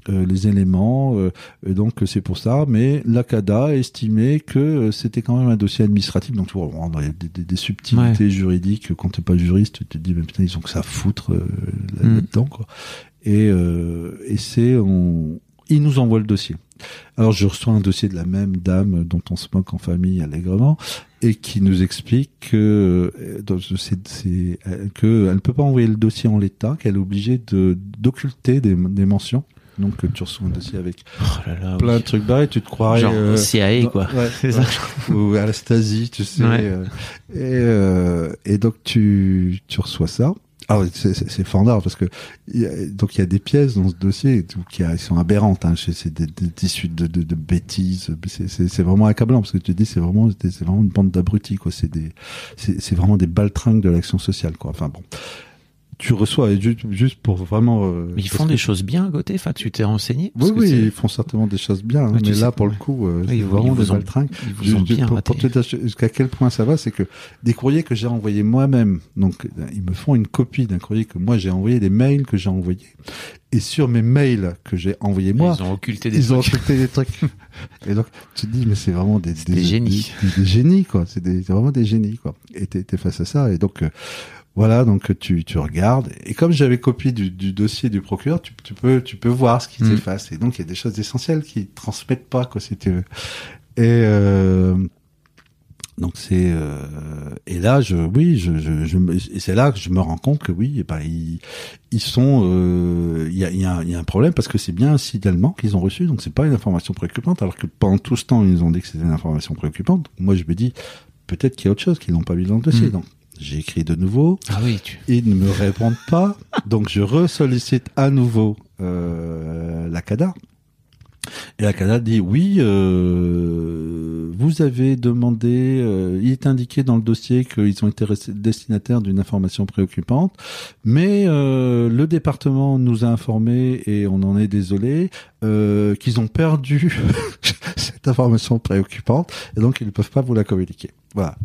euh, les éléments. euh, et donc c'est pour ça. Mais la CADA a estimé que c'était quand même un dossier administratif. Donc tu vois, on a des, des- des subtilités juridiques. Quand t'es pas juriste, tu te dis mais putain ils ont que ça à foutre euh, là- Mm. là-dedans quoi. Et, euh, et c'est on, ils nous envoient le dossier. Alors je reçois un dossier de la même dame dont on se moque en famille allègrement et qui nous explique que euh, c'est, que elle ne peut pas envoyer le dossier en l'état, qu'elle est obligée de d'occulter des, des mentions. Donc euh, tu reçois un dossier avec Oh là là, plein oui. de trucs barrés, tu te croirais Genre euh, CIA dans- quoi. *laughs* ouais, ouais. ça. *laughs* ou à la Stasi, tu sais. Ouais. euh, et, euh, et donc tu, tu reçois ça. Ah, c'est- formidable parce que y a- donc il y a des pièces dans ce dossier qui, a- sont aberrantes. Hein, c'est des, des, suites de, de, de bêtises. C'est- vraiment accablant parce que tu dis c'est vraiment c'est vraiment une bande d'abrutis quoi. C'est des c'est vraiment des baltringues de l'action sociale quoi. Enfin bon. Tu reçois et juste, juste pour vraiment. euh, Mais ils font que- des choses bien à côté. Enfin, tu t'es renseigné. Oui, que oui, ils font certainement des choses bien, hein, mais sais, là, pour ouais. le coup, euh, Oui, ils- vraiment des vous ont- baltringues. Ont pour, pour te dire jusqu'à quel point ça va, c'est que des courriers que j'ai envoyés moi-même, donc euh, ils me font une copie d'un courrier que moi j'ai envoyé, des mails que j'ai envoyés, et sur mes mails que j'ai envoyés moi, ils ont occulté des ils ont trucs. occulté des trucs. Et donc, tu te dis, mais c'est vraiment des, des génies. Des, des génies, quoi. C'est des- vraiment des génies, quoi. Et t'es t'es face à ça. Et donc, euh, voilà, donc tu, tu regardes. Et comme j'avais copie du, du dossier du procureur, tu, tu peux, tu peux voir ce qui Mm. s'efface. Et donc, il y a des choses essentielles qui transmettent pas, quoi, si tu veux. Et, euh, donc c'est euh, et là je oui je je, je et c'est là que je me rends compte que oui eh ben, ils ils sont euh, il y a il y a, un- il y a un problème parce que c'est bien un signalement qu'ils ont reçu donc c'est pas une information préoccupante alors que pendant tout ce temps ils nous ont dit que c'était une information préoccupante moi je me dis peut-être qu'il y a autre chose qu'ils n'ont pas mis dans le dossier Mm. donc j'ai écrit de nouveau Ah oui, tu. ils ne me répondent pas donc je resollicite à nouveau euh, la CADA et la CADA dit oui, euh, vous avez demandé, euh, il est indiqué dans le dossier qu'ils ont été destinataires d'une information préoccupante, mais euh, le département nous a informé et on en est désolé euh, qu'ils ont perdu *laughs* cette information préoccupante et donc ils ne peuvent pas vous la communiquer. Voilà.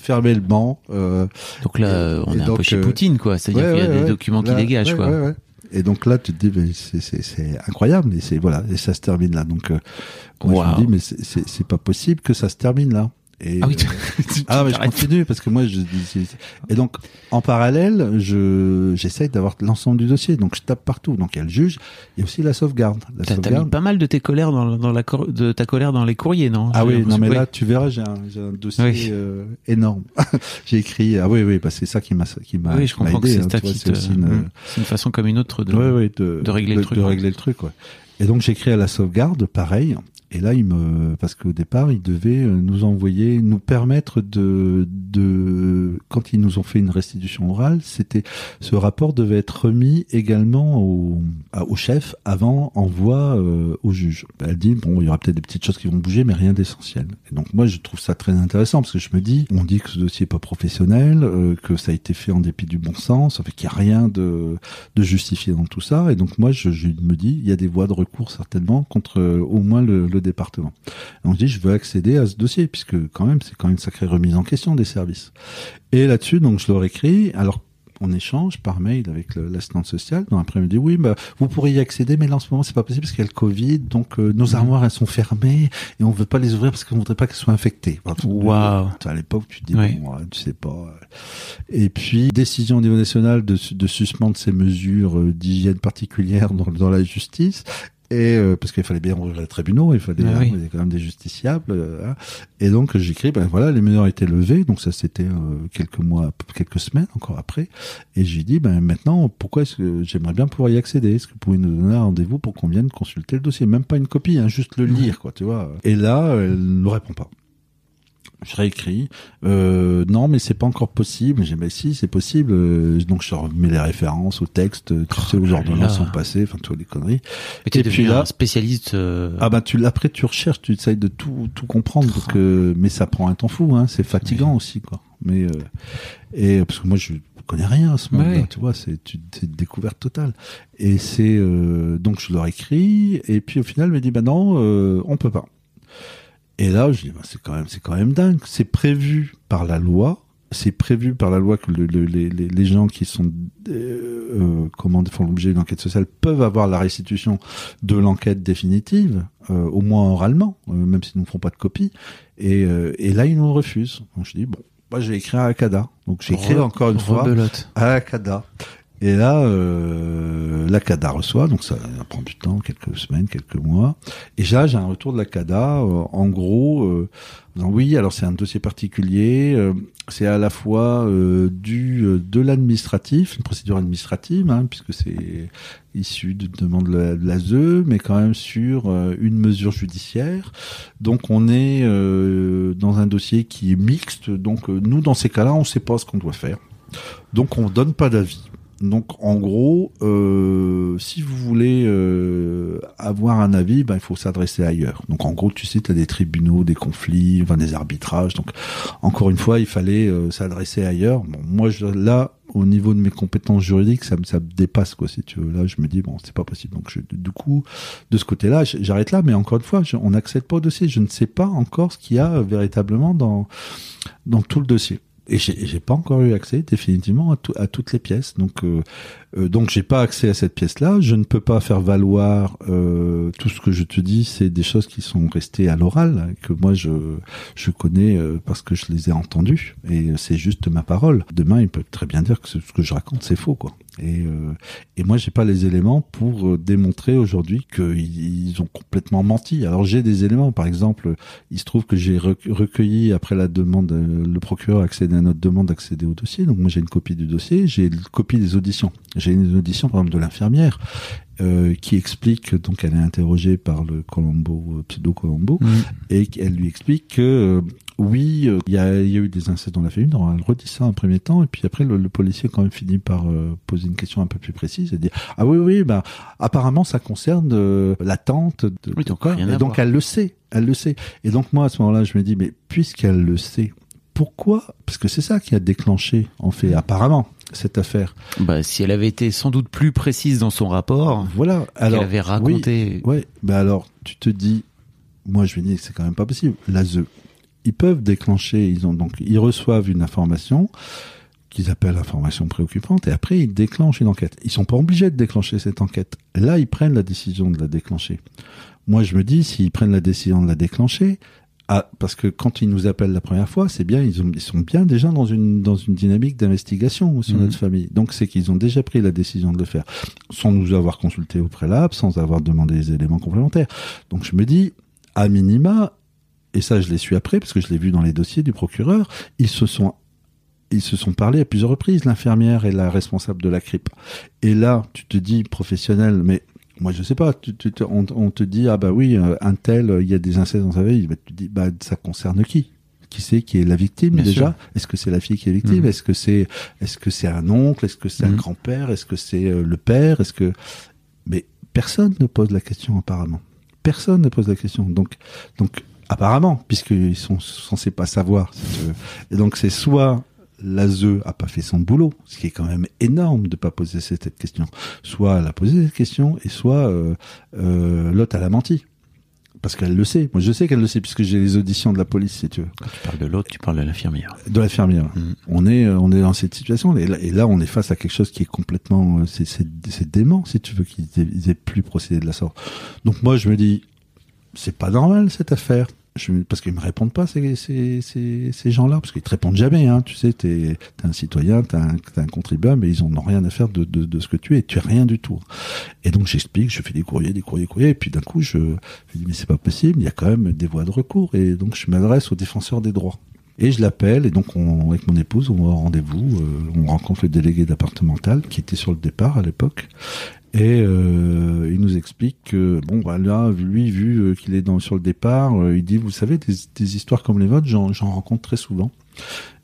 Fermez le banc. Euh, Donc là, on est un donc, peu chez euh, Poutine, quoi. C'est-à-dire qu'il y a des documents qui Là, dégagent, quoi. Et donc là, tu te dis, mais c'est, incroyable, et c'est voilà, et ça se termine là. Donc, euh, moi, je Waouh. me dis, mais c'est pas possible que ça se termine là. Et, Ah oui, euh, *laughs* tu- ah, mais je continue parce que moi, je et donc, en parallèle, je, j'essaye d'avoir l'ensemble du dossier. Donc, je tape partout. Donc, il y a le juge, il y a aussi la sauvegarde. La T'as t'as mis sauvegarde. pas mal de tes colères dans, dans la cor- de ta colère dans les courriers, non? Ah oui, non mais oui. là tu verras, j'ai un, j'ai un dossier Oui. euh, énorme. *laughs* j'ai écrit ah oui oui, bah c'est ça qui m'a qui m'a oui, je comprends aidé, que hein, c'est tu vois, petite. c'est aussi une, C'est une façon comme une autre de. De, de régler le truc, De régler le truc, ouais. Et donc j'écris à la sauvegarde, pareil. Et là, il me, parce qu'au départ, ils devaient euh, nous envoyer, nous permettre de, de, quand ils nous ont fait une restitution orale, c'était, ce rapport devait être remis également au, au chef avant envoi euh, au juge. Elle dit, bon, il y aura peut-être des petites choses qui vont bouger, mais rien d'essentiel. Et donc moi, je trouve ça très intéressant parce que je me dis, on dit que ce dossier est pas professionnel, euh, que ça a été fait en dépit du bon sens, fait qu'il n'y a rien de, de justifié dans tout ça. Et donc moi, je, je me dis, il y a des voies de recours certainement contre euh, au moins le département. Donc je dis, je veux accéder à ce dossier puisque quand même, c'est quand même une sacrée remise en question des services. Et là-dessus, donc je leur écris. Alors on échange par mail avec l'assistante sociale. Donc après, elle me dit oui, bah, vous pourriez y accéder, mais là en ce moment c'est pas possible parce qu'il y a le Covid, donc euh, nos armoires elles sont fermées et on veut pas les ouvrir parce qu'on voudrait pas qu'elles soient infectées. Waouh. À l'époque, tu te dis Oui. bon, tu sais pas. Et puis décision au niveau national de, de suspendre ces mesures euh, d'hygiène particulières dans, dans la justice. Et euh, parce qu'il fallait bien ouvrir les tribunaux, il fallait, Ah oui. il y a quand même des justiciables. euh, hein. Et donc j'écris, ben voilà, les mesures étaient levées, donc ça c'était euh, quelques mois, quelques semaines encore après. Et j'ai dit, ben maintenant, pourquoi est-ce que j'aimerais bien pouvoir y accéder? Est-ce que vous pouvez nous donner un rendez-vous pour qu'on vienne consulter le dossier? Même pas une copie, hein, juste le lire, quoi, tu vois. Et là, elle ne répond pas. Je réécris. Euh, non, mais c'est pas encore possible. J'ai dit, mais si, c'est possible. Euh, donc je remets les références au texte, tu sais, aux ordonnances sont passées, enfin, toutes les conneries. Mais t'es Et devenu puis là- un spécialiste. euh, Ah bah tu après tu recherches, tu essayes de tout tout comprendre parce que mais ça prend un temps fou hein, c'est fatigant aussi quoi. Mais euh, et parce que moi je connais rien à ce moment-là, Ouais. tu vois, c'est une découverte totale. Et c'est euh, donc je leur écris et puis au final elle me dit bah non, euh, on peut pas. Et là je dis bah, c'est quand même c'est quand même dingue, c'est prévu par la loi. C'est prévu par la loi que le- le- les, les, les gens qui sont euh, euh, comment font l'objet d'une enquête sociale peuvent avoir la restitution de l'enquête définitive, euh, au moins oralement, euh, même s'ils ne font pas de copie. Et, euh, et là, ils nous refusent. Donc je dis, bon, moi j'ai écrit à Akada. Donc j'ai écrit re- encore une fois à Akada. Et là, euh, l'Akada reçoit, donc ça, prend du temps, quelques semaines, quelques mois. Et là, j'ai un retour de l'Akada, euh, en gros, euh, disant, oui, alors c'est un dossier particulier, euh, c'est à la fois euh, du euh, de l'administratif, une procédure administrative, hein, puisque c'est issu de demande de la- l'ASE, mais quand même sur une mesure judiciaire. Donc on est dans un dossier qui est mixte. Donc nous, dans ces cas-là, on ne sait pas ce qu'on doit faire. Donc on donne pas d'avis. Donc en gros, euh, si vous voulez euh, avoir un avis, ben, il faut s'adresser ailleurs. Donc en gros, tu sais, tu as des tribunaux, des conflits, enfin des arbitrages. Donc encore une fois, il fallait euh, s'adresser ailleurs. Bon, moi, je, là, au niveau de mes compétences juridiques, ça me, dépasse quoi. Si tu veux, là, je me dis bon, c'est pas possible. Donc je, du coup, de ce côté-là, j'arrête là. Mais encore une fois, on n'accède pas au dossier. Je ne sais pas encore ce qu'il y a véritablement dans dans tout le dossier. Et j'ai pas encore eu accès définitivement à, tout- à toutes les pièces. Donc euh, euh, donc j'ai pas accès à cette pièce-là. Je ne peux pas faire valoir euh, tout ce que je te dis. C'est des choses qui sont restées à l'oral hein, que moi je je connais euh, parce que je les ai entendues et c'est juste ma parole. Demain ils peuvent très bien dire que ce que je raconte c'est faux quoi. Et euh, et moi j'ai pas les éléments pour euh, démontrer aujourd'hui qu'ils ils ont complètement menti. Alors j'ai des éléments. Par exemple, il se trouve que j'ai rec- recueilli après la demande, euh, le procureur a accédé à notre demande d'accéder au dossier. Donc moi j'ai une copie du dossier, j'ai une copie des auditions. J'ai une audition par exemple de l'infirmière euh, qui explique donc elle est interrogée par le Colombo euh, pseudo Colombo et qu'elle lui explique que oui euh, il y, a, il y a eu des incestes dans la famille. Elle redit ça en premier temps et puis après le, le policier quand même finit par euh, poser une question un peu plus précise et dit ah oui oui bah apparemment ça concerne euh, la tante de, Oui, donc et donc voir. elle le sait, elle le sait. Et donc moi à ce moment-là je me dis mais puisqu'elle le sait pourquoi? Parce que c'est ça qui a déclenché, en fait, apparemment, cette affaire. Bah, si elle avait été sans doute plus précise dans son rapport, Voilà. Alors, avait raconté. Oui, ouais. Ben alors, tu te dis, moi, je me dis que c'est quand même pas possible. L'ASE, ils peuvent déclencher, ils ont donc, ils reçoivent une information qu'ils appellent information préoccupante et après ils déclenchent une enquête. Ils sont pas obligés de déclencher cette enquête. Là, ils prennent la décision de la déclencher. Moi, je me dis, s'ils prennent la décision de la déclencher, ah, parce que quand ils nous appellent la première fois, c'est bien, ils, ont, ils sont bien déjà dans une dans une dynamique d'investigation sur Mhm. notre famille. Donc c'est qu'ils ont déjà pris la décision de le faire, sans nous avoir consulté au préalable, sans avoir demandé des éléments complémentaires. Donc je me dis, à minima, et ça je l'ai su après parce que je l'ai vu dans les dossiers du procureur, ils se sont ils se sont parlé à plusieurs reprises, l'infirmière et la responsable de la CRIP. Et là, tu te dis professionnel, mais moi je sais pas, tu, tu te- on, on te dit ah bah oui, euh, un tel, euh, il y a des incestes dans sa vie, bah, tu te dis bah ça concerne qui? Qui c'est qui est la victime Bien déjà? Est-ce que c'est la fille qui est victime? Mhm. Est-ce que c'est est-ce que c'est un oncle? Est-ce que c'est un Mhm. grand-père? Est-ce que c'est euh, le père? Est-ce que mais personne ne pose la question apparemment. Personne ne pose la question. Donc donc apparemment puisqu'ils sont censés pas savoir. veux. Et donc c'est soit l'ASE a pas fait son boulot, ce qui est quand même énorme de pas poser cette question. Soit elle a posé cette question et soit euh, euh, l'autre elle a menti. Parce qu'elle le sait. Moi, je sais qu'elle le sait puisque j'ai les auditions de la police, si tu veux, Quand tu parles de l'autre, tu parles de l'infirmière. de l'infirmière. Mhm. On est, euh, on est dans cette situation et là, et là, on est face à quelque chose qui est complètement, euh, c'est, c'est, dément, si tu veux, qu'ils aient, aient plus procédé de la sorte. Donc moi, je me dis, c'est pas normal cette affaire. Parce qu'ils me répondent pas ces, ces, gens-là, parce qu'ils te répondent jamais. Hein, tu sais, t'es, t'es un citoyen, t'es un, un contribuable, mais ils en ont rien à faire de, ce que tu es. Tu es rien du tout. Et donc j'explique, je fais des courriers, des courriers, courriers, et puis d'un coup, je, dis mais c'est pas possible. Il y a quand même des voies de recours, et donc je m'adresse au défenseur des droits. Et je l'appelle, et donc on, avec mon épouse, on va au rendez-vous, euh, on rencontre le délégué départemental qui était sur le départ à l'époque, et euh, il nous explique que bon bah là, lui vu euh, qu'il est dans sur le départ, euh, il dit vous savez des, des histoires comme les vôtres, j'en rencontre très souvent.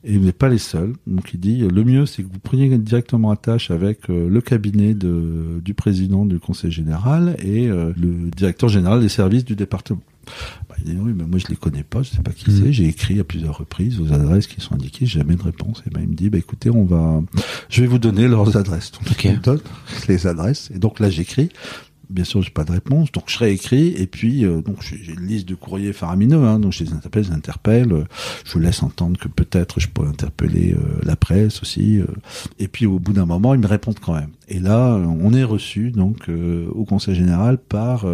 Et vous n'êtes pas les seuls. Donc il dit le mieux c'est que vous preniez directement attache avec euh, le cabinet de, du président du conseil général et le directeur général des services du département. Bah, il dit oui mais moi je les connais pas, je sais pas qui Mhm. c'est. J'ai écrit à plusieurs reprises aux adresses qui sont indiquées, j'ai jamais de réponse. Et ben il me dit bah écoutez on va, je vais vous donner leurs adresses. Donc il me donne les adresses et donc là j'écris. Bien sûr, j'ai pas de réponse, donc je réécris et puis euh, donc j'ai une liste de courriers faramineux, hein, donc je les interpelle, je les interpelle, euh, je laisse entendre que peut-être je pourrais interpeller euh, la presse aussi, euh, et puis au bout d'un moment ils me répondent quand même. Et là, euh, on est reçu donc euh, au conseil général par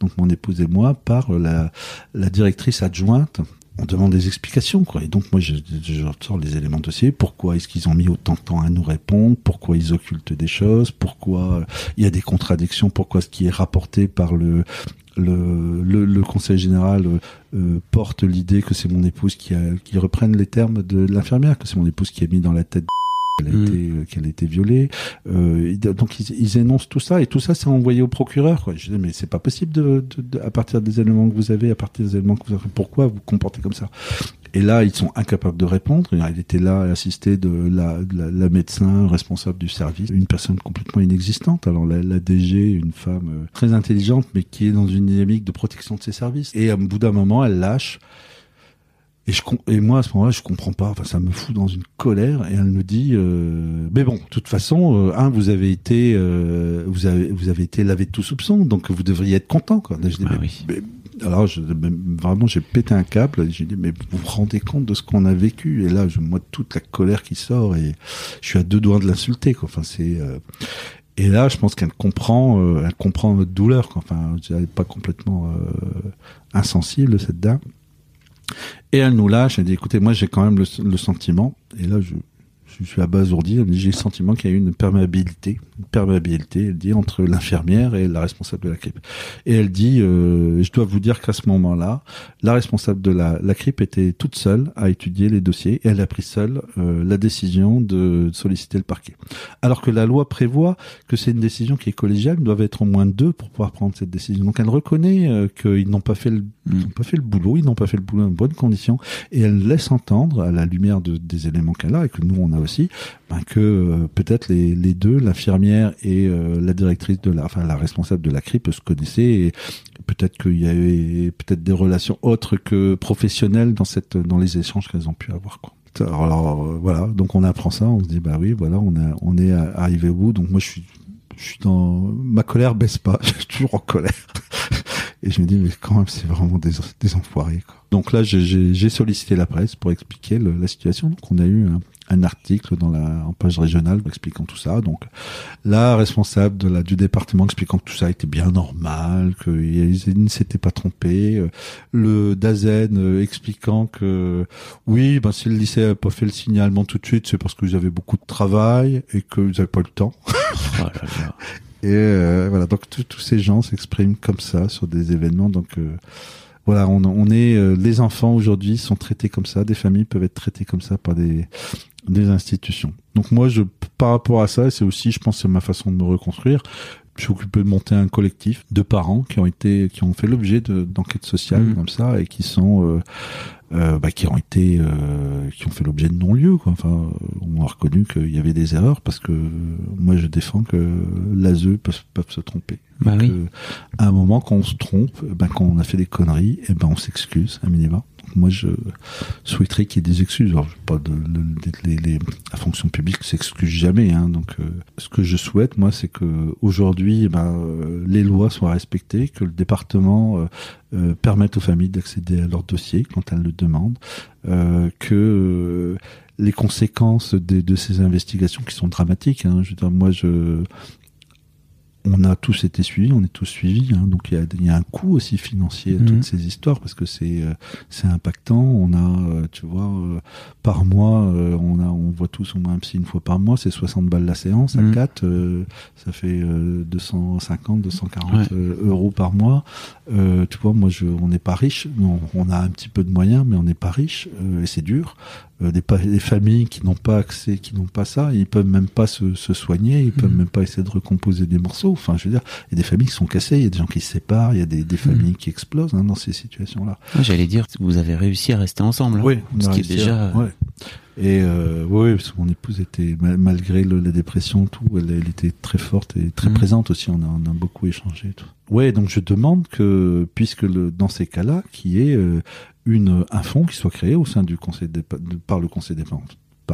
donc mon épouse et moi par la, la directrice adjointe on demande des explications, quoi. Et donc, moi, je, je ressors les éléments de. Pourquoi est-ce qu'ils ont mis autant de temps à nous répondre? Pourquoi ils occultent des choses? Pourquoi euh, il y a des contradictions? Pourquoi ce qui est rapporté par le conseil général euh, euh, porte l'idée que c'est mon épouse qui reprenne les termes de l'infirmière, que c'est mon épouse qui a mis dans la tête qu'elle a Mm. été qu'elle a été violée. Euh, donc ils, ils énoncent tout ça et tout ça c'est envoyé au procureur. Quoi. Je dis mais c'est pas possible de, de, de- à partir des éléments que vous avez, à partir des éléments que vous avez, pourquoi vous comportez comme ça? Et là, ils sont incapables de répondre. Il était là, assisté de la, de la, la médecin responsable du service, une personne complètement inexistante. Alors la, la DG, une femme euh, très intelligente, mais qui est dans une dynamique de protection de ses services. Et à bout d'un moment, elle lâche. Et, je, com- et moi, à ce moment-là, je comprends pas. Enfin, ça me fout dans une colère. Et elle me dit, euh, mais bon, de toute façon, euh, un, vous avez été, euh, vous avez, vous avez été lavé de tout soupçon, donc vous devriez être content. Quoi. Je dis, Ah mais- oui. mais- alors, je, vraiment, j'ai pété un câble. J'ai dit, mais vous vous rendez compte de ce qu'on a vécu? Et là, je, moi, toute la colère qui sort et je suis à deux doigts de l'insulter. Quoi. Enfin, c'est euh, et là, je pense qu'elle comprend, euh, elle comprend notre douleur. Quoi. Enfin, elle n'est pas complètement euh, insensible cette dame. Et elle nous lâche, elle dit écoutez, moi j'ai quand même le, sentiment, et là je, je suis abasourdi, elle me dit j'ai le sentiment qu'il y a eu une perméabilité, une perméabilité, elle dit, entre l'infirmière et la responsable de la CRIP. Et elle dit, euh, je dois vous dire qu'à ce moment-là, la responsable de la, la CRIP était toute seule à étudier les dossiers, et elle a pris seule euh, la décision de solliciter le parquet. Alors que la loi prévoit que c'est une décision qui est collégiale, ils doivent être au moins deux pour pouvoir prendre cette décision. Donc elle reconnaît euh, qu'ils n'ont pas fait le n'ont pas fait le boulot, ils n'ont pas fait le boulot en bonnes conditions, et elle laisse entendre, à la lumière de, des éléments qu'elle a, et que nous on a aussi, ben, que euh, peut-être les, deux, l'infirmière et euh, la directrice de la, enfin la responsable de la CRIP se connaissaient, et peut-être qu'il y avait peut-être des relations autres que professionnelles dans les échanges qu'elles ont pu avoir. Alors, euh, voilà, donc on apprend ça, on se dit bah oui, voilà, on est arrivé au bout. Donc moi je suis, dans ma colère baisse pas, *laughs* je suis toujours en colère. *laughs* Et je me dis, mais quand même, c'est vraiment des, enfoirés. Donc là, j'ai- sollicité la presse pour expliquer la situation. Donc on a eu un article dans la en page régionale expliquant tout ça. Donc la responsable de la, du département expliquant que tout ça était bien normal, qu'ils ne s'étaient pas trompés. Le DAZEN expliquant que oui, ben, si le lycée n'a pas fait le signalement tout de suite, c'est parce que vous avez beaucoup de travail et que vous n'avez pas le temps. *laughs* Oh. Et euh, voilà, donc tous- tous ces gens s'expriment comme ça sur des événements. Donc euh, voilà, on, on est euh, les enfants aujourd'hui sont traités comme ça, des familles peuvent être traitées comme ça par des des institutions. Donc moi, je par rapport à ça, c'est aussi, je pense, c'est ma façon de me reconstruire. Je suis occupé de monter un collectif de parents qui ont été, qui ont fait l'objet de- d'enquêtes sociales Mhm. comme ça et qui sont euh, euh, bah, qui ont été euh, qui ont fait l'objet de non-lieu quoi. Enfin, euh, on a reconnu qu'il y avait des erreurs parce que euh, moi je défends que l'ASE peuvent, peuvent se tromper. Bah oui. Que, à un moment quand on se trompe, eh ben quand on a fait des conneries, et ben on s'excuse un minimum. Moi je souhaiterais qu'il y ait des excuses. Pas de, la fonction publique s'excuse jamais. Hein, donc euh, ce que je souhaite moi c'est que aujourd'hui eh ben, euh, les lois soient respectées, que le département euh, permettre aux familles d'accéder à leur dossier quand elles le demandent, que les conséquences de, de ces investigations qui sont dramatiques. Hein, je veux dire, moi, je, on a tous été suivis, on est tous suivis, hein, donc il y a, y a un coût aussi financier à Mhm. toutes ces histoires parce que c'est euh, c'est impactant. On a, euh, tu vois, euh, par mois, euh, on a, on voit tous au moins un psy une fois par mois, c'est 60 balles la séance à Mhm. 4, euh, ça fait euh, 250, 240 Ouais. euh, euros par mois. Euh, tu vois, moi, je, on n'est pas riche, non, on a un petit peu de moyens, mais on n'est pas riche euh, et c'est dur. Euh, des, familles qui n'ont pas accès, qui n'ont pas ça, ils peuvent même pas se, se soigner, ils peuvent Mhm. même pas essayer de recomposer des morceaux. Enfin, je veux dire, il y a des familles qui sont cassées, il y a des gens qui se séparent, il y a des, des familles qui explosent hein, dans ces situations-là. Ah, J'allais dire, vous avez réussi à rester ensemble. hein. on Ce qui est déjà. ouais. Et euh, oui, parce que mon épouse était mal- malgré le- la dépression, tout, elle, elle était très forte et très Mhm. présente aussi. On a, on a beaucoup échangé. et Tout. Ouais, donc je demande que, puisque le, dans ces cas-là, qu'il y ait euh, une un fonds qui soit créé au sein du conseil dépa- de- par le conseil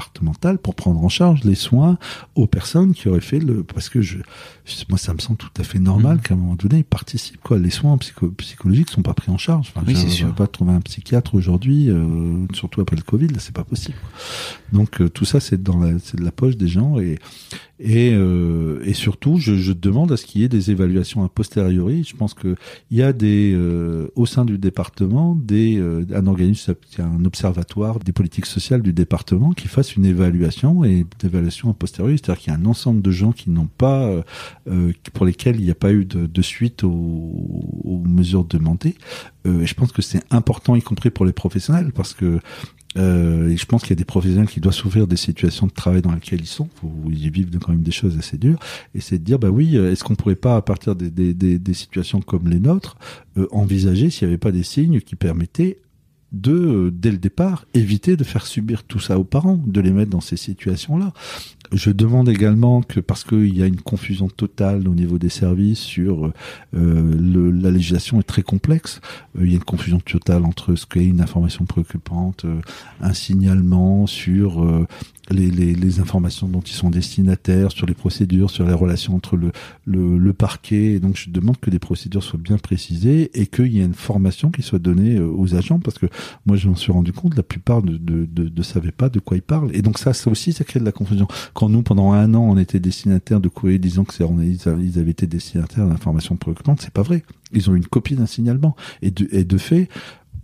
départemental pour prendre en charge les soins aux personnes qui auraient fait le parce que je, moi ça me semble tout à fait normal Mhm. qu'à un moment donné ils participent quoi. Les soins psycho- psychologiques sont pas pris en charge. Enfin, Oui, je- pas trouver un psychiatre aujourd'hui euh, surtout après le covid là c'est pas possible. Donc euh, tout ça c'est dans la c'est de la poche des gens et et, euh, et surtout je, je demande à ce qu'il y ait des évaluations a posteriori. Je pense que il y a des au sein du département des un organisme un observatoire des politiques sociales du département qui fasse une évaluation et d'évaluation a posteriori c'est-à-dire qu'il y a un ensemble de gens qui n'ont pas euh, euh, pour lesquels il n'y a pas eu de, suite aux, mesures demandées. Euh, et je pense que c'est important y compris pour les professionnels parce que je pense qu'il y a des professionnels qui doivent souffrir des situations de travail dans lesquelles ils sont, où ils vivent quand même des choses assez dures, et c'est de dire, bah oui, est-ce qu'on pourrait pas, à partir des, situations comme les nôtres, envisager s'il n'y avait pas des signes qui permettaient de, dès le départ, éviter de faire subir tout ça aux parents, de les mettre dans ces situations-là. Je demande également que, parce qu'il y a une confusion totale au niveau des services sur euh, le, la législation est très complexe, euh, il y a une confusion totale entre ce qu'est une information préoccupante, euh, un signalement sur les, les, les, informations dont ils sont destinataires, sur les procédures, sur les relations entre le, le, le, parquet. Et donc, je demande que les procédures soient bien précisées et qu'il y ait une formation qui soit donnée aux agents, parce que moi, je m'en suis rendu compte, la plupart ne de, de, savaient pas de quoi ils parlent. Et donc, ça, ça aussi, ça crée de la confusion. Quand nous, pendant un an, on était destinataire de courrier disant que on, ils avaient été destinataires d'informations préoccupantes, c'est pas vrai. Ils ont une copie d'un signalement. Et de, et de fait,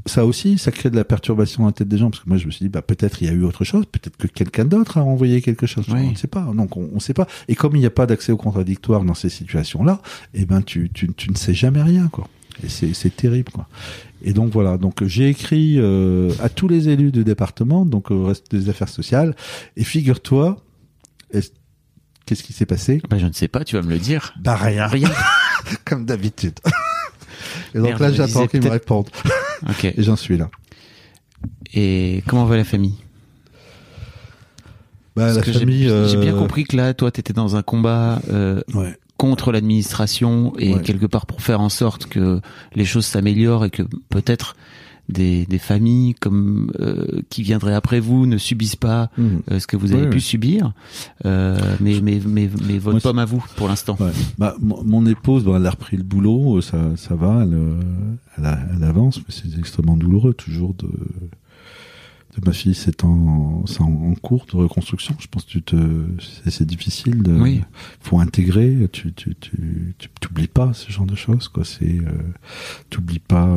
ça aussi, ça crée de la perturbation dans la tête des gens, parce que moi je me suis dit, bah peut-être il y a eu autre chose, peut-être que quelqu'un d'autre a envoyé quelque chose, oui. on ne sait pas, donc on ne sait pas. Et comme il n'y a pas d'accès au contradictoire dans ces situations-là, eh ben tu, tu, tu ne sais jamais rien, quoi. Et c'est terrible, quoi. Et donc voilà, donc j'ai écrit euh, à tous les élus du département, donc au reste des affaires sociales, et figure-toi, qu'est-ce qui s'est passé? Bah, Je ne sais pas, tu vas me le dire. Bah rien. Rien. *laughs* Comme d'habitude. Et donc Merde, là, j'attends qu'ils me répondent. Ok. Et j'en suis là. Et comment va la famille? Bah, la famille. J'ai euh... bien compris que là, toi, t'étais dans un combat euh, ouais. contre l'administration et Ouais. quelque part pour faire en sorte que les choses s'améliorent et que peut-être des, des familles comme euh, qui viendraient après vous ne subissent pas Mmh. euh, ce que vous avez pu subir. Euh, mais mais mais mais votre pomme à vous pour l'instant. Ouais. Bah, mon épouse, bon, elle a repris le boulot, euh, ça, ça va, elle, euh, elle avance, mais c'est extrêmement douloureux toujours de, de ma fille, c'est en, en, en cours de reconstruction. Je pense que tu te, c'est, difficile de, Oui. faut intégrer, tu, tu, tu, tu t'oublies pas ce genre de choses, quoi. C'est, euh, t'oublies pas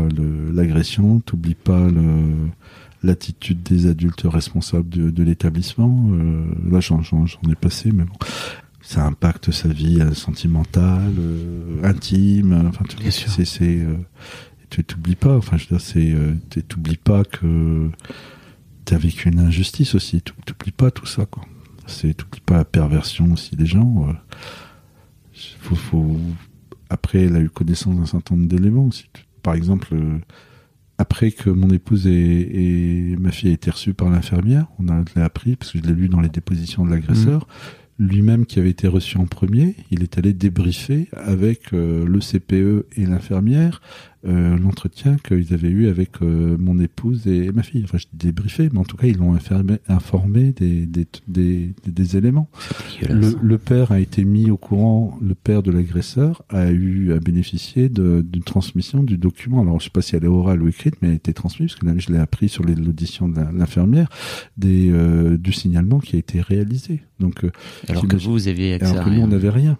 l'agression, t'oublies pas le, l'attitude des adultes responsables de, de l'établissement. Euh, là, j'en, j'en, j'en ai passé, mais bon ça impacte sa vie euh, sentimentale, euh, intime. Enfin, tu c'est, c'est, euh, tu t'oublies pas. Enfin, je veux dire, c'est, tu t'oublies pas que t'as vécu une injustice aussi. Tu t'oublies pas tout ça, quoi. C'est, t'oublies pas la perversion aussi des gens. euh. Faut, faut... Après, elle a eu connaissance d'un certain nombre d'éléments aussi. Par exemple, euh, après que mon épouse et, et ma fille aient été reçues par l'infirmière, on a je l'ai appris parce que je l'ai lu dans les dépositions de l'agresseur. Lui-même qui avait été reçu en premier, il est allé débriefer avec euh, le CPE et l'infirmière euh, l'entretien qu'ils avaient eu avec euh, mon épouse et ma fille. Enfin, je débriefé, mais en tout cas, ils l'ont informé, informé des, des, des, des- éléments. Le, le père a été mis au courant, le père de l'agresseur a eu à bénéficier d'une transmission du document. Alors, je sais pas si elle est orale ou écrite, mais elle a été transmise, parce que je l'ai appris sur l'audition de l'infirmière, des, euh, du signalement qui a été réalisé. Donc, euh, Alors que vous, vous aviez accès alors à que nous, on n'avait rien.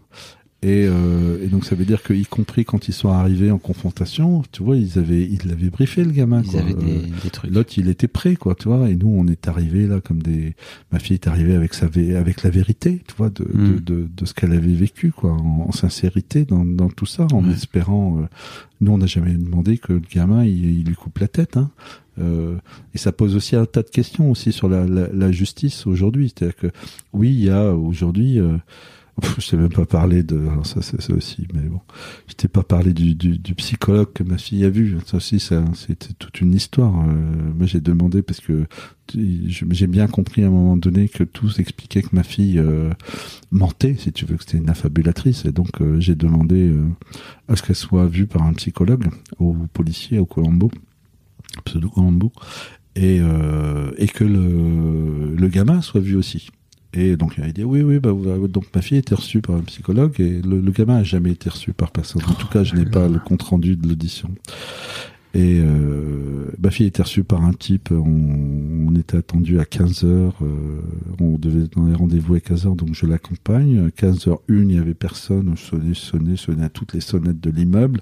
Et, euh, et donc ça veut dire que, y compris quand ils sont arrivés en confrontation, tu vois, ils avaient, ils l'avaient briefé le gamin. Ils quoi. avaient des, Euh, des trucs. L'autre, il était prêt, quoi, tu vois. Et nous, on est arrivés là comme des. Ma fille est arrivée avec sa, avec la vérité, tu vois, de, Mm. de, de, de ce qu'elle avait vécu, quoi, en, en sincérité dans, dans tout ça, en Ouais. espérant. euh, nous, on n'a jamais demandé que le gamin, il, il lui coupe la tête, hein. Euh, et ça pose aussi un tas de questions aussi sur la, la, la justice aujourd'hui. C'est-à-dire que oui, il y a aujourd'hui. Euh, je t'ai même pas parlé de. Alors ça, c'est ça aussi, mais bon, je t'ai pas parlé du, du, du psychologue que ma fille a vu. Ça aussi, c'était toute une histoire. Euh, moi, j'ai demandé parce que j'ai bien compris à un moment donné que tous expliquaient que ma fille euh, mentait, si tu veux, que c'était une affabulatrice. Et donc, euh, j'ai demandé euh, à ce qu'elle soit vue par un psychologue au policier au Colombo, pseudo Colombo, et, euh, et que le, le gamin soit vu aussi. Et donc il a dit oui oui bah donc ma fille a été reçue par un psychologue et le, gamin a jamais été reçu par personne. En tout cas je n'ai pas le compte rendu de l'audition. Et euh, ma fille a été reçue par un type. On, on était attendu à 15 heures. euh, on devait dans les rendez-vous à 15 heures, donc je l'accompagne. 15 heures une, il y avait personne. Je sonnais, sonnais, sonnais à toutes les sonnettes de l'immeuble.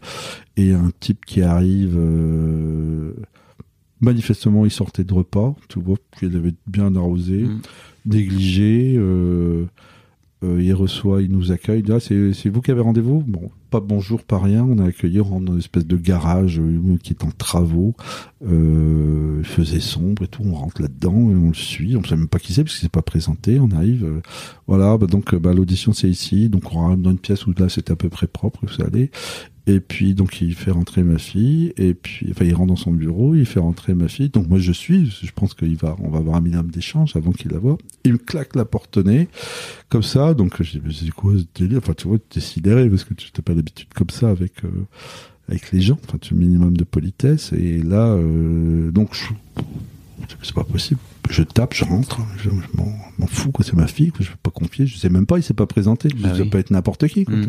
Et un type qui arrive. euh, manifestement, il sortait de repas. Tu vois qu'il avait bien arrosé Mm. négligé. Euh, euh, il reçoit, il nous accueille. Il dit, Ah, c'est, vous qui avez rendez-vous? Bon, pas bonjour, pas rien. On a accueilli, on rentre dans une espèce de garage euh, qui est en travaux. Il faisait sombre et tout. On rentre là-dedans et on le suit. On ne sait même pas qui c'est parce qu'il s'est pas présenté. On arrive. voilà, bah donc bah, l'audition c'est ici. Donc on rentre dans une pièce où là c'est à peu près propre, vous allez. Et puis donc il fait rentrer ma fille et puis enfin il rentre dans son bureau, il fait rentrer ma fille. Donc moi je suis, je pense qu'il va on va avoir un minimum d'échange avant qu'il la voie. Il me claque la porte au nez comme ça. Donc je dis mais c'est quoi ce délire? Enfin tu vois tu es sidéré parce que tu n'as pas l'habitude comme ça avec euh, avec les gens. Enfin tu as un minimum de politesse et là euh, donc je c'est pas possible. Je tape, je rentre, je, je m'en m'en fous quoi, c'est ma fille, quoi, je vais pas confier, je sais même pas, il s'est pas présenté, je Bah sais oui. pas être n'importe qui. Quoi, Mm.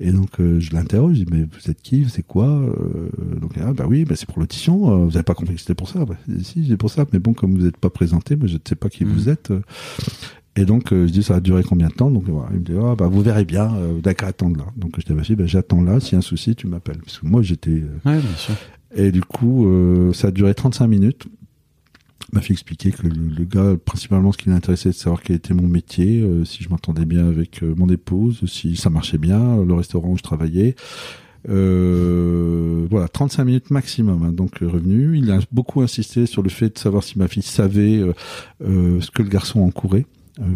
Et donc euh, je l'interroge, je dis mais vous êtes qui, c'est quoi Euh, Donc ah, bah oui, bah, c'est pour l'audition. euh, vous avez pas compris que c'était pour ça bah, Si, c'est pour ça. Mais bon, comme vous n'êtes pas présenté, je ne sais pas qui vous êtes. euh. Et donc je dis ça va durer combien de temps Donc voilà, il me dit ah bah vous verrez bien, d'accord attendre là. Donc je dis fille bah, j'attends là, s'il y a un souci tu m'appelles. Parce que moi j'étais Ouais, bien sûr. et du coup, ça a duré 35 minutes. M'a fait expliquer que le, gars, principalement, ce qui l'intéressait, c'est de savoir quel était mon métier, euh, si je m'entendais bien avec euh, mon épouse, si ça marchait bien, le restaurant où je travaillais. Euh, voilà, 35 minutes maximum, hein, donc euh, revenu. Il a beaucoup insisté sur le fait de savoir si ma fille savait ce que le garçon encourait.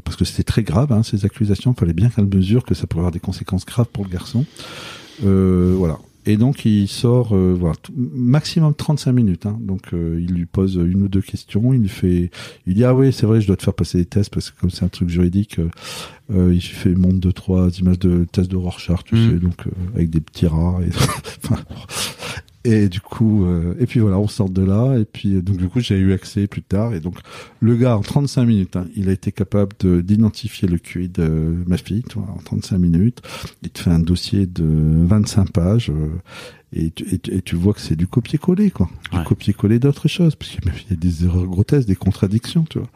parce que c'était très grave, hein, ces accusations. Il fallait bien qu'elle mesure que ça pourrait avoir des conséquences graves pour le garçon. Voilà. Et donc il sort, euh, voilà, maximum 35 minutes. Hein. Donc euh, il lui pose une ou deux questions. Il lui fait, il dit ah oui c'est vrai je dois te faire passer des tests parce que comme c'est un truc juridique, euh, euh, il fait montre deux trois images de tests de Rorschach, tu Mm. sais, donc euh, avec des petits rats. Et, *laughs* et du coup, euh, et puis voilà, on sort de là. Et puis donc du coup j'ai eu accès plus tard. Et donc le gars en 35 minutes, hein, il a été capable de- d'identifier le QI de ma fille, tu vois, en 35 minutes. Il te fait un dossier de 25 pages. euh, et tu, et, tu, et tu vois que c'est du copier-coller, quoi. Du Ouais. copier-coller d'autres choses. Parce qu'il y a des erreurs grotesques, des contradictions, tu vois.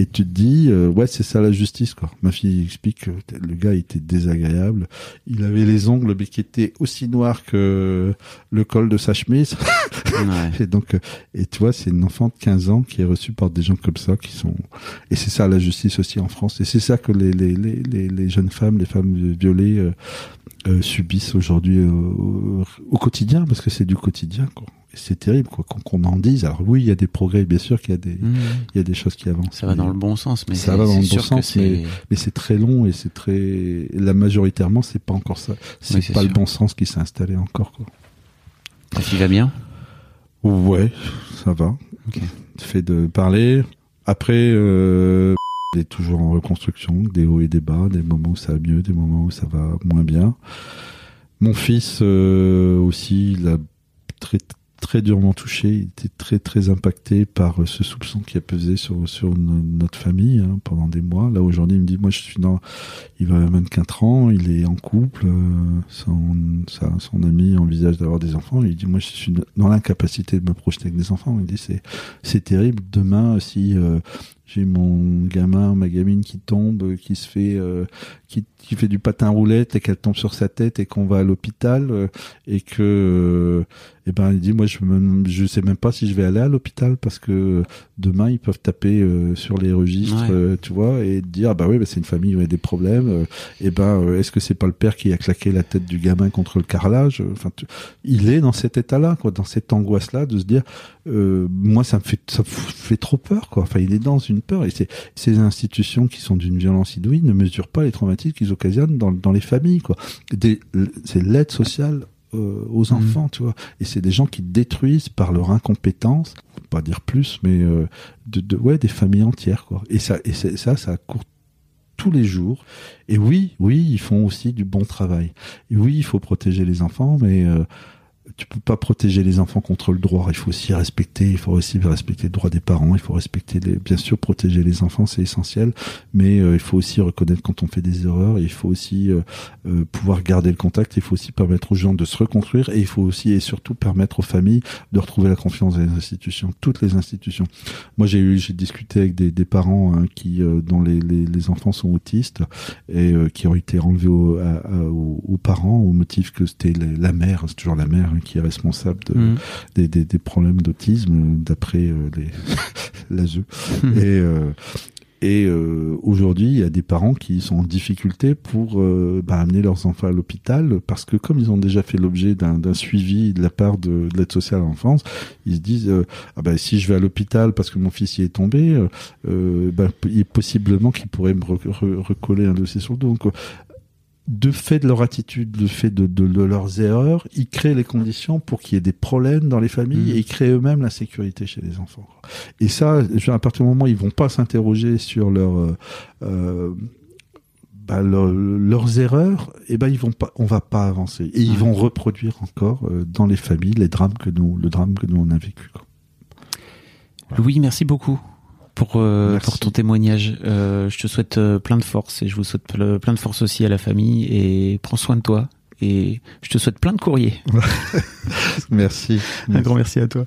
Et tu te dis, euh, ouais, c'est ça la justice, quoi. Ma fille explique que le gars était désagréable. Il avait les ongles, mais qui étaient aussi noirs que le col de sa chemise. *laughs* Ouais. Et donc, euh, et tu vois, c'est une enfant de 15 ans qui est reçue par des gens comme ça, qui sont, et c'est ça la justice aussi en France. Et c'est ça que les, les, les, les, les jeunes femmes, les femmes violées, euh, euh, subissent aujourd'hui au, au quotidien, parce que c'est du quotidien, quoi. C'est terrible, quoi, qu'on qu'on en dise. Alors oui, il y a des progrès, bien sûr qu'il y a des, Mmh. il y a des choses qui avancent. Ça va dans le bon sens, mais Ça c'est- va dans le bon sens, mais- mais c'est très long et c'est très, la majoritairement, c'est pas encore ça. C'est Oui, pas le bon sens qui s'est installé encore, quoi. Ta fille va bien? Ouais, ça va. Fait de parler. Après, euh, il est toujours en reconstruction, des hauts et des bas, des moments où ça va mieux, des moments où ça va moins bien. Mon fils euh, aussi, il a très très durement touché, il était très très impacté par euh, ce soupçon qui a pesé sur sur no- notre famille hein, pendant des mois. Là aujourd'hui, il me dit moi je suis dans il va à 24 ans, il est en couple, euh, son, sa- son ami envisage d'avoir des enfants. Il dit moi je suis dans l'incapacité de me projeter avec des enfants. Il dit c'est c'est terrible. Demain si euh, j'ai mon gamin, ma gamine qui tombe, qui se fait euh, qui, qui fait du patin roulette et qu'elle tombe sur sa tête et qu'on va à l'hôpital euh, et que euh, eh ben il dit moi je me, je sais même pas si je vais aller à l'hôpital parce que demain ils peuvent taper euh, sur les registres Ouais. euh, tu vois et dire ah bah oui bah, c'est une famille où il y a des problèmes euh, et ben euh, est-ce que c'est pas le père qui a claqué la tête du gamin contre le carrelage enfin tu- il est dans cet état là quoi dans cette angoisse là de se dire euh, moi ça me fait ça me fait trop peur quoi enfin il est dans une peur et c'est ces institutions qui sont d'une violence inouïe ne mesurent pas les traumatismes qu'ils occasionnent dans, dans les familles quoi. Des- c'est l'aide sociale euh, aux enfants tu vois. Et c'est des gens qui détruisent par leur incompétence pas dire plus mais euh, de, de ouais des familles entières quoi. Et ça et ça ça court tous les jours. Et oui oui ils font aussi du bon travail. Et oui il faut protéger les enfants mais euh, tu peux pas protéger les enfants contre le droit. Il faut aussi respecter, il faut aussi respecter le droit des parents. Il faut respecter, les, bien sûr, protéger les enfants, c'est essentiel. Mais euh, il faut aussi reconnaître quand on fait des erreurs. Il faut aussi euh, euh, pouvoir garder le contact. Il faut aussi permettre aux gens de se reconstruire. Et il faut aussi et surtout permettre aux familles de retrouver la confiance les institutions, toutes les institutions. Moi, j'ai eu, j'ai discuté avec des, des parents hein, qui, euh, dont les, les, les enfants sont autistes et qui ont été enlevés aux, parents au motif que c'était la mère, c'est toujours la mère hein, qui est responsable de, Mmh. des, des, des problèmes d'autisme d'après euh, *laughs* l'ASE. et euh, et euh, aujourd'hui, il y a des parents qui sont en difficulté pour euh, bah, amener leurs enfants à l'hôpital parce que comme ils ont déjà fait l'objet d'un suivi de la part de, de l'aide sociale à l'enfance, ils se disent euh, ah bah, si je vais à l'hôpital parce que mon fils y est tombé, euh, euh, bah, il est possiblement qu'il pourrait me re- re- recoller un dossier sur le dos. Donc, de fait de leur attitude, de fait de, de, de leurs erreurs, ils créent les conditions pour qu'il y ait des problèmes dans les familles Mhm. et ils créent eux-mêmes la sécurité chez les enfants. Et ça, à partir du moment où ils vont pas s'interroger sur leur, euh, euh, bah, leur- leurs erreurs, et ben ils vont pas, on va pas avancer et ils vont reproduire encore euh, dans les familles les drames que nous, le drame que nous on a vécu. quoi. Louis, merci beaucoup pour, euh, pour ton témoignage. Euh, je te souhaite euh, plein de force et je vous souhaite ple- plein de force aussi à la famille et prends soin de toi. Et je te souhaite plein de courriers. *laughs* Merci. Un grand merci à toi.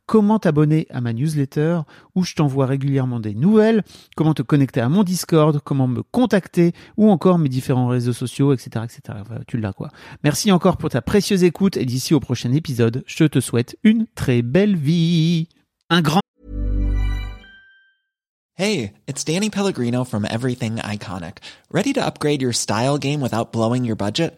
comment t'abonner à ma newsletter où je t'envoie régulièrement des nouvelles, comment te connecter à mon Discord, comment me contacter ou encore mes différents réseaux sociaux, etc., etc. Tu l'as quoi. Merci encore pour ta précieuse écoute et d'ici au prochain épisode, je te souhaite une très belle vie. Un grand Hey, it's Danny Pellegrino from Everything Iconic. Ready to upgrade your style game without blowing your budget?